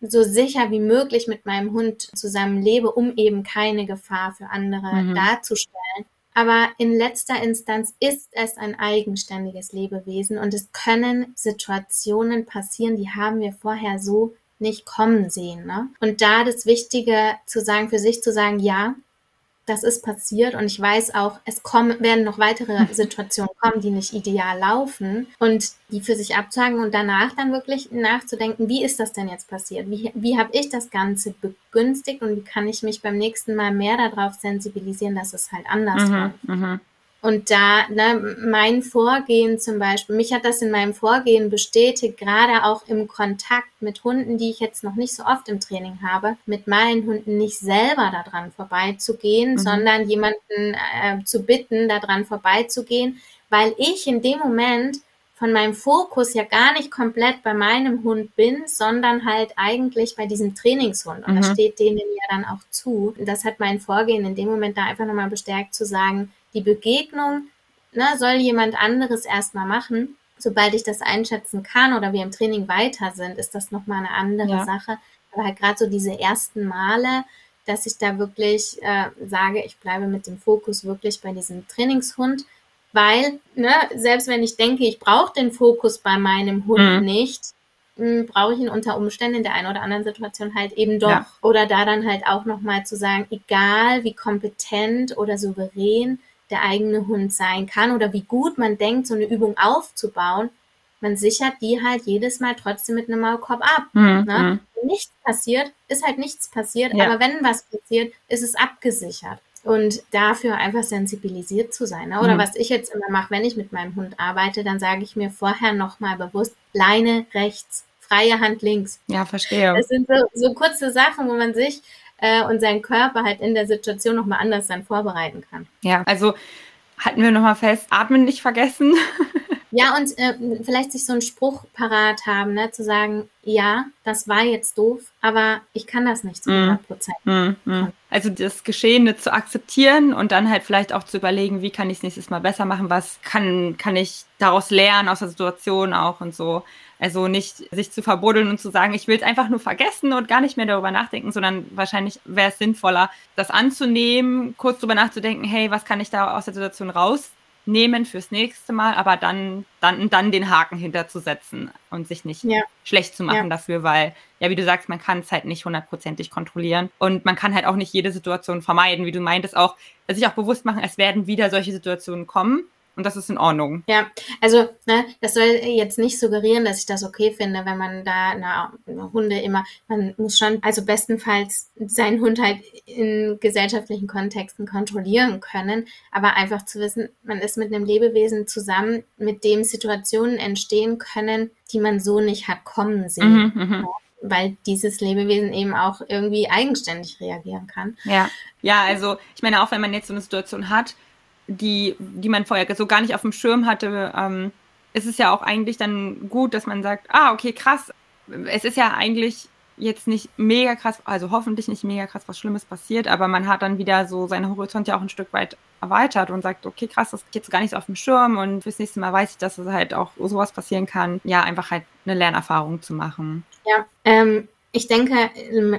so sicher wie möglich mit meinem Hund zusammen lebe, um eben keine Gefahr für andere mhm. darzustellen. Aber in letzter Instanz ist es ein eigenständiges Lebewesen und es können Situationen passieren, die haben wir vorher so nicht kommen sehen. Ne? Und da das Wichtige zu sagen, für sich zu sagen, ja, das ist passiert und ich weiß auch, es kommen, werden noch weitere Situationen kommen, die nicht ideal laufen und die für sich abzuhaken und danach dann wirklich nachzudenken, wie ist das denn jetzt passiert? Wie, wie habe ich das Ganze begünstigt und wie kann ich mich beim nächsten Mal mehr darauf sensibilisieren, dass es halt anders mhm, läuft? Und da, ne, mein Vorgehen zum Beispiel, mich hat das in meinem Vorgehen bestätigt, gerade auch im Kontakt mit Hunden, die ich jetzt noch nicht so oft im Training habe, mit meinen Hunden nicht selber daran vorbeizugehen, mhm. sondern jemanden äh, zu bitten, daran vorbeizugehen, weil ich in dem Moment von meinem Fokus ja gar nicht komplett bei meinem Hund bin, sondern halt eigentlich bei diesem Trainingshund. Und mhm. das steht denen ja dann auch zu. Das hat mein Vorgehen in dem Moment da einfach nochmal bestärkt zu sagen, die Begegnung ne, soll jemand anderes erstmal machen. Sobald ich das einschätzen kann oder wir im Training weiter sind, ist das nochmal eine andere ja. Sache. Aber halt gerade so diese ersten Male, dass ich da wirklich äh, sage, ich bleibe mit dem Fokus wirklich bei diesem Trainingshund, weil, ne, selbst wenn ich denke, ich brauche den Fokus bei meinem Hund mhm. nicht, hm, brauche ich ihn unter Umständen in der einen oder anderen Situation halt eben doch. Ja. Oder da dann halt auch nochmal zu sagen, egal wie kompetent oder souverän der eigene Hund sein kann oder wie gut man denkt, so eine Übung aufzubauen, man sichert die halt jedes Mal trotzdem mit einem Maulkorb ab. Mhm. Ne? Hm. Wenn nichts passiert, ist halt nichts passiert, ja. aber wenn was passiert, ist es abgesichert. Und dafür einfach sensibilisiert zu sein. Ne? Oder mhm. was ich jetzt immer mache, wenn ich mit meinem Hund arbeite, dann sage ich mir vorher nochmal bewusst, Leine rechts, freie Hand links. Ja, verstehe. Das sind so, so kurze Sachen, wo man sich äh, und seinen Körper halt in der Situation nochmal anders dann vorbereiten kann. Ja, also halten wir nochmal fest, atmen nicht vergessen. Ja, und äh, vielleicht sich so einen Spruch parat haben, ne, zu sagen, ja, das war jetzt doof, aber ich kann das nicht zu 100 mhm. Prozent. Mm, mm, Also das Geschehene zu akzeptieren und dann halt vielleicht auch zu überlegen, wie kann ich es nächstes Mal besser machen, was kann, kann ich daraus lernen aus der Situation auch und so. Also nicht sich zu verbuddeln und zu sagen, ich will es einfach nur vergessen und gar nicht mehr darüber nachdenken, sondern wahrscheinlich wäre es sinnvoller, das anzunehmen, kurz darüber nachzudenken, hey, was kann ich da aus der Situation rausnehmen fürs nächste Mal, aber dann, dann, dann den Haken hinterzusetzen und sich nicht ja. schlecht zu machen ja. dafür, weil, ja, wie du sagst, man kann es halt nicht hundertprozentig kontrollieren und man kann halt auch nicht jede Situation vermeiden, wie du meintest, auch sich auch bewusst machen, es werden wieder solche Situationen kommen und das ist in Ordnung. Ja, also ne, das soll jetzt nicht suggerieren, dass ich das okay finde, wenn man da na, Hunde immer, man muss schon, also bestenfalls seinen Hund halt in gesellschaftlichen Kontexten kontrollieren können, aber einfach zu wissen, man ist mit einem Lebewesen zusammen, mit dem Situationen entstehen können, die man so nicht hat kommen sehen. Mhm, mh weil dieses Lebewesen eben auch irgendwie eigenständig reagieren kann. Ja, ja, also ich meine, auch wenn man jetzt so eine Situation hat, die, die man vorher so gar nicht auf dem Schirm hatte, ähm, ist es ja auch eigentlich dann gut, dass man sagt, ah, okay, krass, es ist ja eigentlich jetzt nicht mega krass, also hoffentlich nicht mega krass was Schlimmes passiert, aber man hat dann wieder so seinen Horizont ja auch ein Stück weit erweitert und sagt, okay, krass, das geht so gar nicht auf dem Schirm und fürs nächste Mal weiß ich, dass es halt auch sowas passieren kann. Ja, einfach halt eine Lernerfahrung zu machen. Ja, ähm, ich denke,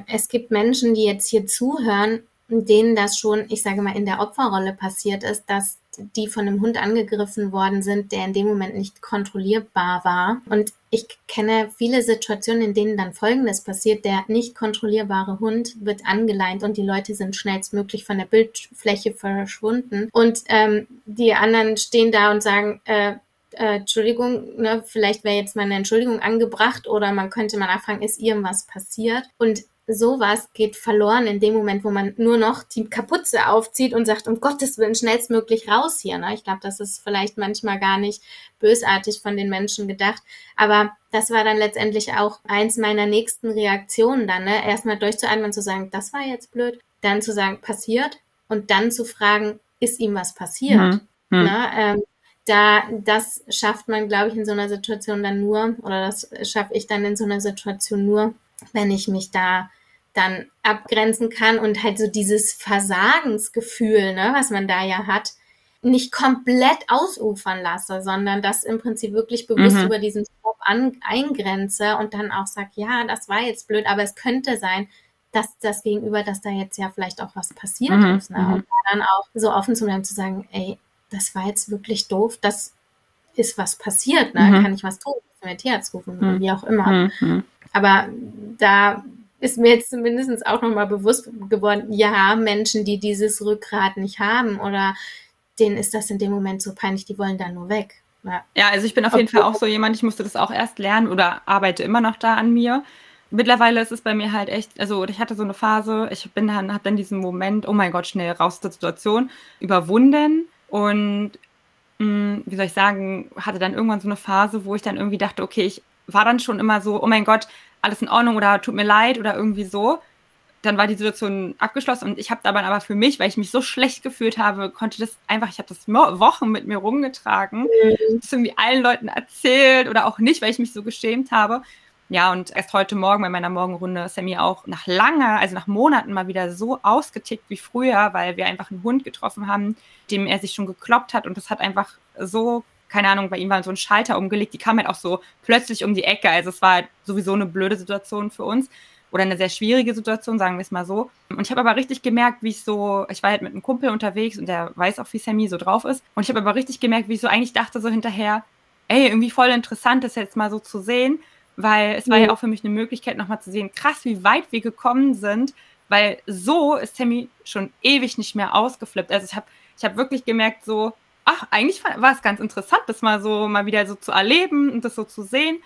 es gibt Menschen, die jetzt hier zuhören denen das schon, ich sage mal, in der Opferrolle passiert ist, dass die von einem Hund angegriffen worden sind, der in dem Moment nicht kontrollierbar war. Und ich kenne viele Situationen, in denen dann Folgendes passiert. Der nicht kontrollierbare Hund wird angeleint und die Leute sind schnellstmöglich von der Bildfläche verschwunden. Und ähm, die anderen stehen da und sagen, äh, äh, Entschuldigung, ne, vielleicht wäre jetzt mal eine Entschuldigung angebracht oder man könnte mal nachfragen, ist irgendwas passiert? Und sowas geht verloren in dem Moment, wo man nur noch die Kapuze aufzieht und sagt, um Gottes Willen, schnellstmöglich raus hier. Ne? Ich glaube, das ist vielleicht manchmal gar nicht bösartig von den Menschen gedacht. Aber das war dann letztendlich auch eins meiner nächsten Reaktionen dann, ne? erstmal durchzuatmen und zu sagen, das war jetzt blöd, dann zu sagen, passiert und dann zu fragen, ist ihm was passiert? Mhm. Mhm. Ne? Ähm, da, das schafft man, glaube ich, in so einer Situation dann nur, oder das schaffe ich dann in so einer Situation nur, wenn ich mich da dann abgrenzen kann und halt so dieses Versagensgefühl, ne, was man da ja hat, nicht komplett ausufern lasse, sondern das im Prinzip wirklich bewusst mhm. über diesen Stop an, eingrenze und dann auch sage, ja, das war jetzt blöd, aber es könnte sein, dass das Gegenüber, dass da jetzt ja vielleicht auch was passiert mhm. ist. Ne? Mhm. Und dann auch so offen zu bleiben, zu sagen, ey, das war jetzt wirklich doof, das ist was passiert, ne? Mhm. Kann ich was tun? Müssen wir Tierarzt rufen, mhm. wie auch immer. Aber da ist mir jetzt zumindest auch nochmal bewusst geworden, ja, Menschen, die dieses Rückgrat nicht haben oder denen ist das in dem Moment so peinlich, die wollen da nur weg. Ja, ja also ich bin auf jeden Fall auch so jemand, ich musste das auch erst lernen oder arbeite immer noch da an mir. Mittlerweile ist es bei mir halt echt, also ich hatte so eine Phase, ich bin dann, habe dann diesen Moment, oh mein Gott, schnell raus aus der Situation, überwunden und mh, hm, wie soll ich sagen, hatte dann irgendwann so eine Phase, wo ich dann irgendwie dachte, okay, ich war dann schon immer so, oh mein Gott, alles in Ordnung oder tut mir leid oder irgendwie so. Dann war die Situation abgeschlossen und ich habe dann aber für mich, weil ich mich so schlecht gefühlt habe, konnte das einfach, ich habe das Wochen mit mir rumgetragen, mhm. das irgendwie allen Leuten erzählt oder auch nicht, weil ich mich so geschämt habe. Ja, und erst heute Morgen bei meiner Morgenrunde ist er mir auch nach langer, also nach Monaten mal wieder so ausgetickt wie früher, weil wir einfach einen Hund getroffen haben, dem er sich schon gekloppt hat und das hat einfach so keine Ahnung, bei ihm war so ein Schalter umgelegt, die kam halt auch so plötzlich um die Ecke. Also es war halt sowieso eine blöde Situation für uns oder eine sehr schwierige Situation, sagen wir es mal so. Und ich habe aber richtig gemerkt, wie ich so, ich war halt mit einem Kumpel unterwegs und der weiß auch, wie Sammy so drauf ist. Und ich habe aber richtig gemerkt, wie ich so eigentlich dachte, so hinterher, ey, irgendwie voll interessant, das jetzt mal so zu sehen, weil es war ja auch für mich eine Möglichkeit, nochmal zu sehen, krass, wie weit wir gekommen sind, weil so ist Sammy schon ewig nicht mehr ausgeflippt. Also ich habe ich hab wirklich gemerkt, so, ach, eigentlich war es ganz interessant, das mal so mal wieder so zu erleben und das so zu sehen.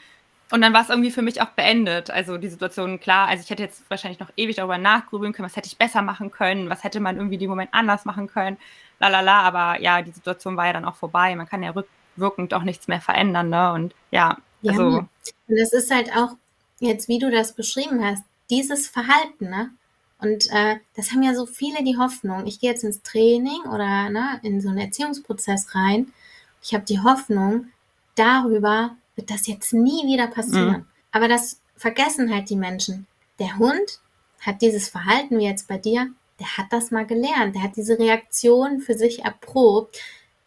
Und dann war es irgendwie für mich auch beendet. Also die Situation, klar, also ich hätte jetzt wahrscheinlich noch ewig darüber nachgrübeln können, was hätte ich besser machen können, was hätte man irgendwie den Moment anders machen können, lalala, aber ja, die Situation war ja dann auch vorbei. Man kann ja rückwirkend auch nichts mehr verändern, ne? Und ja, ja also. Und das ist halt auch, jetzt wie du das beschrieben hast, dieses Verhalten, ne? Und äh, das haben ja so viele die Hoffnung, ich gehe jetzt ins Training oder ne, in so einen Erziehungsprozess rein. Ich habe die Hoffnung, darüber wird das jetzt nie wieder passieren. Mhm. Aber das vergessen halt die Menschen. Der Hund hat dieses Verhalten wie jetzt bei dir, der hat das mal gelernt, der hat diese Reaktion für sich erprobt,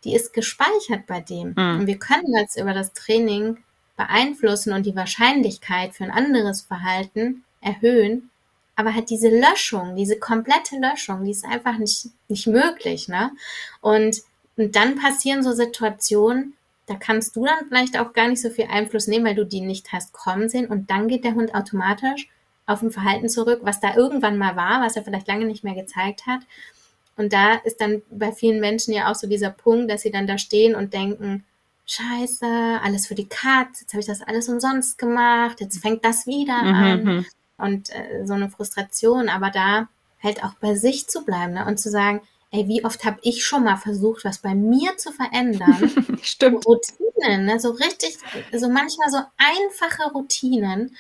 die ist gespeichert bei dem. Mhm. Und wir können das über das Training beeinflussen und die Wahrscheinlichkeit für ein anderes Verhalten erhöhen, aber halt diese Löschung, diese komplette Löschung, die ist einfach nicht, nicht möglich, ne? Und, und dann passieren so Situationen, da kannst du dann vielleicht auch gar nicht so viel Einfluss nehmen, weil du die nicht hast kommen sehen und dann geht der Hund automatisch auf ein Verhalten zurück, was da irgendwann mal war, was er vielleicht lange nicht mehr gezeigt hat. Und da ist dann bei vielen Menschen ja auch so dieser Punkt, dass sie dann da stehen und denken, Scheiße, alles für die Katze, jetzt habe ich das alles umsonst gemacht, jetzt fängt das wieder mhm, an. Mhm und äh, so eine Frustration, aber da halt auch bei sich zu bleiben ne? und zu sagen, ey, wie oft habe ich schon mal versucht, was bei mir zu verändern? Stimmt. Routinen, ne? so richtig, so manchmal so einfache Routinen.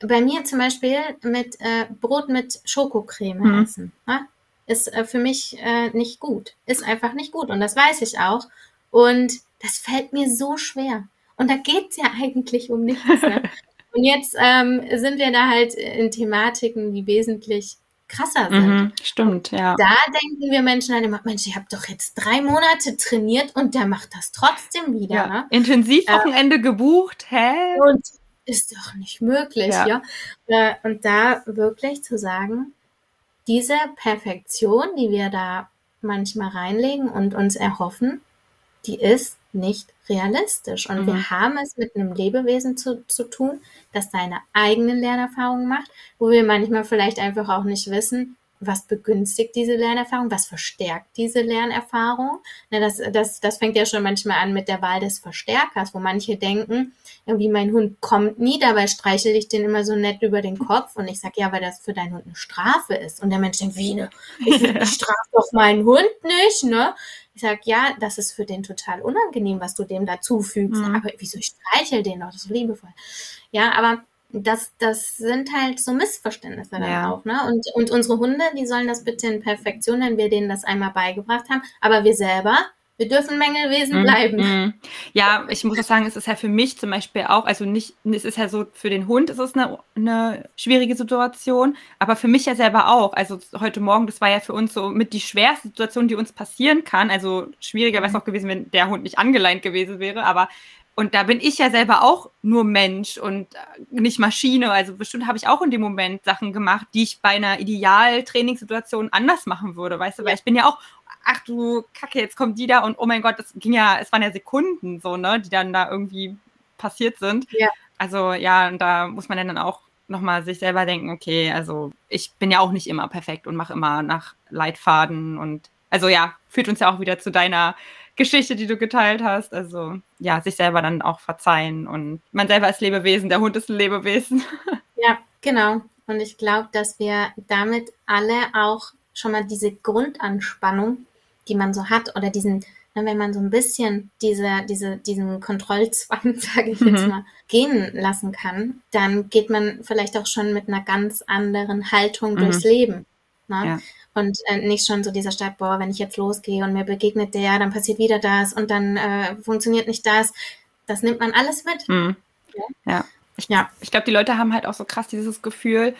Bei mir zum Beispiel mit äh, Brot mit Schokocreme mhm. essen. Ne? Ist äh, für mich äh, nicht gut. Ist einfach nicht gut. Und das weiß ich auch. Und das fällt mir so schwer. Und da geht's ja eigentlich um nichts. Ne? Und jetzt ähm, sind wir da halt in Thematiken, die wesentlich krasser sind. Mhm, stimmt, ja. Da denken wir Menschen halt immer, Mensch, ich habe doch jetzt drei Monate trainiert und der macht das trotzdem wieder. Ja. Ne? Intensivwochenende äh, gebucht, hä? Und ist doch nicht möglich, ja. ja? Äh, und da wirklich zu sagen, diese Perfektion, die wir da manchmal reinlegen und uns erhoffen, die ist nicht realistisch. Und mhm. wir haben es mit einem Lebewesen zu, zu tun, das seine eigenen Lernerfahrungen macht, wo wir manchmal vielleicht einfach auch nicht wissen, was begünstigt diese Lernerfahrung, was verstärkt diese Lernerfahrung. Na, das, das, das fängt ja schon manchmal an mit der Wahl des Verstärkers, wo manche denken, irgendwie mein Hund kommt nie, dabei streichel ich den immer so nett über den Kopf und ich sage, ja, weil das für deinen Hund eine Strafe ist. Und der Mensch denkt, wie ne? Ich, ich strafe doch meinen Hund nicht, ne? Ich sage, ja, das ist für den total unangenehm, was du dem dazufügst. Mhm. Aber wieso ich streichel den doch, das ist liebevoll. Ja, aber das, das sind halt so Missverständnisse dann ja. auch, ne? Und, und unsere Hunde, die sollen das bitte in Perfektion, wenn wir denen das einmal beigebracht haben. Aber wir selber, wir dürfen Mängelwesen mhm. bleiben. Mhm. Ja, ich muss auch sagen, es ist ja für mich zum Beispiel auch, also nicht, es ist ja so, für den Hund ist es eine, eine schwierige Situation, aber für mich ja selber auch. Also heute Morgen, das war ja für uns so mit die schwerste Situation, die uns passieren kann. Also schwieriger wäre es auch gewesen, wenn der Hund nicht angeleint gewesen wäre, aber und da bin ich ja selber auch nur Mensch und äh, nicht Maschine. Also bestimmt habe ich auch in dem Moment Sachen gemacht, die ich bei einer Ideal-Trainingssituation anders machen würde, weißt du? Weil ich bin ja auch ach du Kacke, jetzt kommt die da und oh mein Gott, das ging ja, es waren ja Sekunden so, ne, die dann da irgendwie passiert sind. Ja. Also ja, und da muss man dann auch nochmal sich selber denken, okay, also ich bin ja auch nicht immer perfekt und mache immer nach Leitfaden und also ja, führt uns ja auch wieder zu deiner Geschichte, die du geteilt hast. Also ja, sich selber dann auch verzeihen und man selber als Lebewesen, der Hund ist ein Lebewesen. Ja, genau. Und ich glaube, dass wir damit alle auch schon mal diese Grundanspannung, die man so hat, oder diesen, ne, wenn man so ein bisschen diese, diese, diesen Kontrollzwang, sage ich jetzt mhm. mal, gehen lassen kann, dann geht man vielleicht auch schon mit einer ganz anderen Haltung mhm. durchs Leben. Ne? Ja. Und äh, nicht schon so dieser Start, boah, wenn ich jetzt losgehe und mir begegnet der, dann passiert wieder das und dann äh, funktioniert nicht das. Das nimmt man alles mit. Mhm. Ja. ja. Ich, ja. ich glaube, die Leute haben halt auch so krass dieses Gefühl,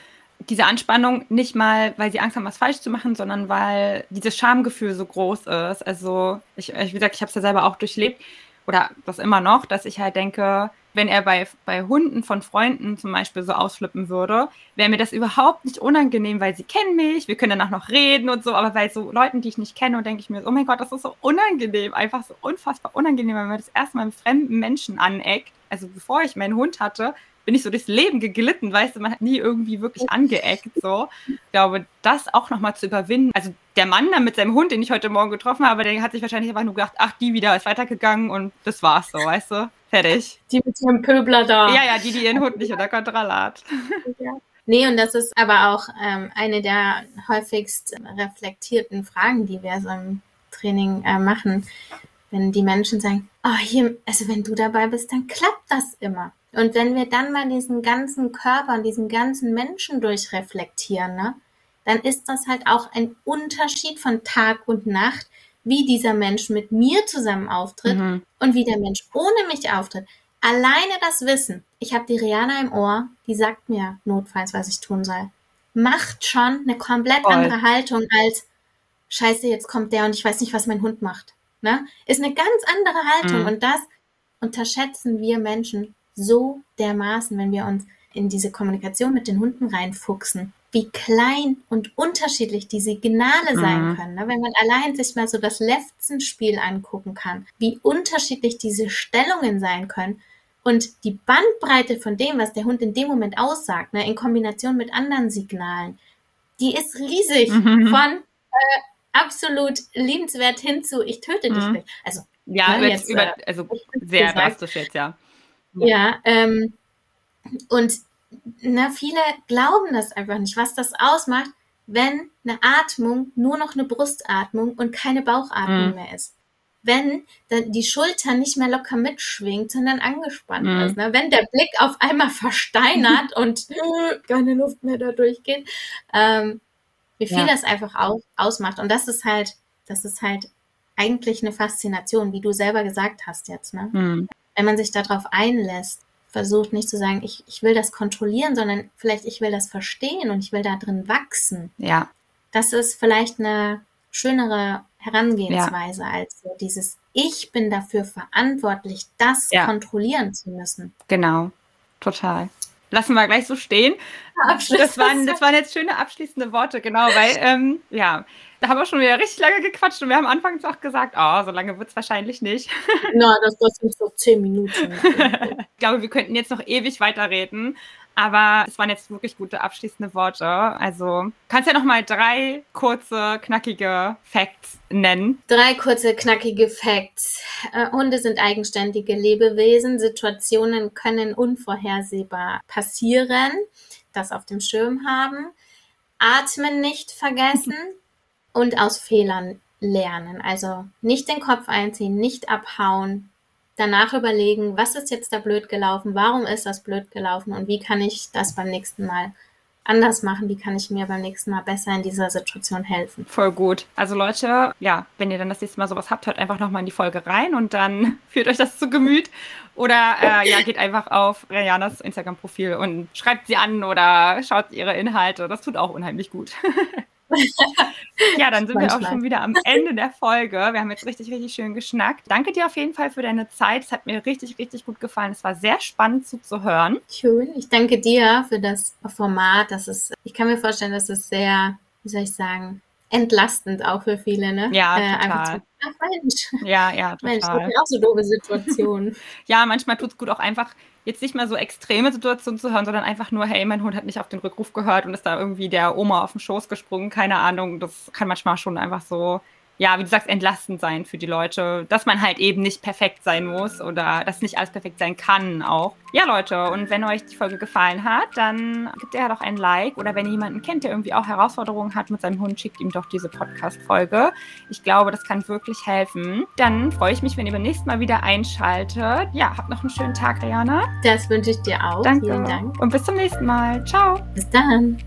diese Anspannung nicht mal, weil sie Angst haben, was falsch zu machen, sondern weil dieses Schamgefühl so groß ist. Also, ich, wie gesagt, ich habe es ja selber auch durchlebt oder das immer noch, dass ich halt denke, wenn er bei, bei Hunden von Freunden zum Beispiel so ausflippen würde, wäre mir das überhaupt nicht unangenehm, weil sie kennen mich, wir können danach noch reden und so, aber bei so Leuten, die ich nicht kenne, denke ich mir, oh mein Gott, das ist so unangenehm, einfach so unfassbar unangenehm, wenn man das erstmal mit fremden Menschen aneckt. Also bevor ich meinen Hund hatte, bin ich so durchs Leben geglitten, weißt du, man hat nie irgendwie wirklich angeeckt, so. Ich glaube, das auch nochmal zu überwinden. Also der Mann da mit seinem Hund, den ich heute Morgen getroffen habe, der hat sich wahrscheinlich einfach nur gedacht, ach, die wieder ist weitergegangen und das war's so, weißt du. Fertig. Die mit ihrem Pöbler da. Ja, ja, die, die ihren Hund nicht unter Kontrolle hat. Ja. Nee, und das ist aber auch ähm, eine der häufigst reflektierten Fragen, die wir so im Training äh, machen. Wenn die Menschen sagen, oh, hier, also wenn du dabei bist, dann klappt das immer. Und wenn wir dann mal diesen ganzen Körper und diesen ganzen Menschen durchreflektieren, ne, dann ist das halt auch ein Unterschied von Tag und Nacht, wie dieser Mensch mit mir zusammen auftritt mhm. und wie der Mensch ohne mich auftritt. Alleine das Wissen, ich habe die Rihanna im Ohr, die sagt mir notfalls, was ich tun soll, macht schon eine komplett Voll. andere Haltung als Scheiße, jetzt kommt der und ich weiß nicht, was mein Hund macht. Ne? Ist eine ganz andere Haltung mhm. und das unterschätzen wir Menschen so dermaßen, wenn wir uns in diese Kommunikation mit den Hunden reinfuchsen wie klein und unterschiedlich die Signale sein mhm. können. Ne? Wenn man allein sich mal so das Lefzenspiel angucken kann, wie unterschiedlich diese Stellungen sein können und die Bandbreite von dem, was der Hund in dem Moment aussagt, ne, in Kombination mit anderen Signalen, die ist riesig. Mhm. Von äh, absolut liebenswert hin zu ich töte dich mhm. nicht. Also ja, jetzt, über, äh, also sehr drastisch jetzt, ja. Ja, ähm, und na, viele glauben das einfach nicht, was das ausmacht, wenn eine Atmung nur noch eine Brustatmung und keine Bauchatmung mhm. mehr ist. Wenn die Schulter nicht mehr locker mitschwingt, sondern angespannt mhm. ist. Ne? Wenn der Blick auf einmal versteinert und keine Luft mehr da durchgeht. Ähm, wie viel ja. das einfach aus, ausmacht. Und das ist halt, das ist halt eigentlich eine Faszination, wie du selber gesagt hast jetzt. Ne? Mhm. Wenn man sich darauf einlässt versucht nicht zu sagen, ich, ich will das kontrollieren, sondern vielleicht ich will das verstehen und ich will da drin wachsen. Ja. Das ist vielleicht eine schönere Herangehensweise ja. als so dieses Ich bin dafür verantwortlich, das ja. kontrollieren zu müssen. Genau, total. Lassen wir gleich so stehen. Das waren, das waren jetzt schöne abschließende Worte, genau, weil, ähm, ja, da haben wir schon wieder richtig lange gequatscht und wir haben anfangs auch gesagt, oh, so lange wird es wahrscheinlich nicht. Na, das sind so zehn Minuten. ich glaube, wir könnten jetzt noch ewig weiterreden. Aber es waren jetzt wirklich gute abschließende Worte. Also kannst ja noch mal drei kurze, knackige Facts nennen. Drei kurze, knackige Facts. Äh, Hunde sind eigenständige Lebewesen. Situationen können unvorhersehbar passieren. Das auf dem Schirm haben. Atmen nicht vergessen und aus Fehlern lernen. Also nicht den Kopf einziehen, nicht abhauen, danach überlegen, was ist jetzt da blöd gelaufen, warum ist das blöd gelaufen und wie kann ich das beim nächsten Mal anders machen, wie kann ich mir beim nächsten Mal besser in dieser Situation helfen. Voll gut. Also Leute, ja, wenn ihr dann das nächste Mal sowas habt, hört einfach nochmal in die Folge rein und dann führt euch das zu Gemüt. Oder äh, ja, geht einfach auf Rayanas Instagram-Profil und schreibt sie an oder schaut ihre Inhalte. Das tut auch unheimlich gut. ja, dann sind wir auch schon wieder am Ende der Folge. Wir haben jetzt richtig, richtig schön geschnackt. Danke dir auf jeden Fall für deine Zeit. Es hat mir richtig, richtig gut gefallen. Es war sehr spannend zuzuhören. Schön. Ich danke dir für das Format. Das ist, ich kann mir vorstellen, dass es sehr, wie soll ich sagen, entlastend auch für viele, ne? Ja, äh, total. Zu, ach Mensch. Ja, ja, total. Mensch, das ist auch so doofe Situationen. ja, manchmal tut es gut auch einfach jetzt nicht mal so extreme Situationen zu hören, sondern einfach nur, hey, mein Hund hat nicht auf den Rückruf gehört und ist da irgendwie der Oma auf den Schoß gesprungen, keine Ahnung. Das kann manchmal schon einfach so ja, wie du sagst, entlastend sein für die Leute, dass man halt eben nicht perfekt sein muss oder dass nicht alles perfekt sein kann auch. Ja, Leute, und wenn euch die Folge gefallen hat, dann gebt ihr ja doch ein Like oder wenn ihr jemanden kennt, der irgendwie auch Herausforderungen hat mit seinem Hund, schickt ihm doch diese Podcast-Folge. Ich glaube, das kann wirklich helfen. Dann freue ich mich, wenn ihr beim nächsten Mal wieder einschaltet. Ja, habt noch einen schönen Tag, Rihanna. Das wünsche ich dir auch. Danke. Vielen Dank. Und bis zum nächsten Mal. Ciao. Bis dann.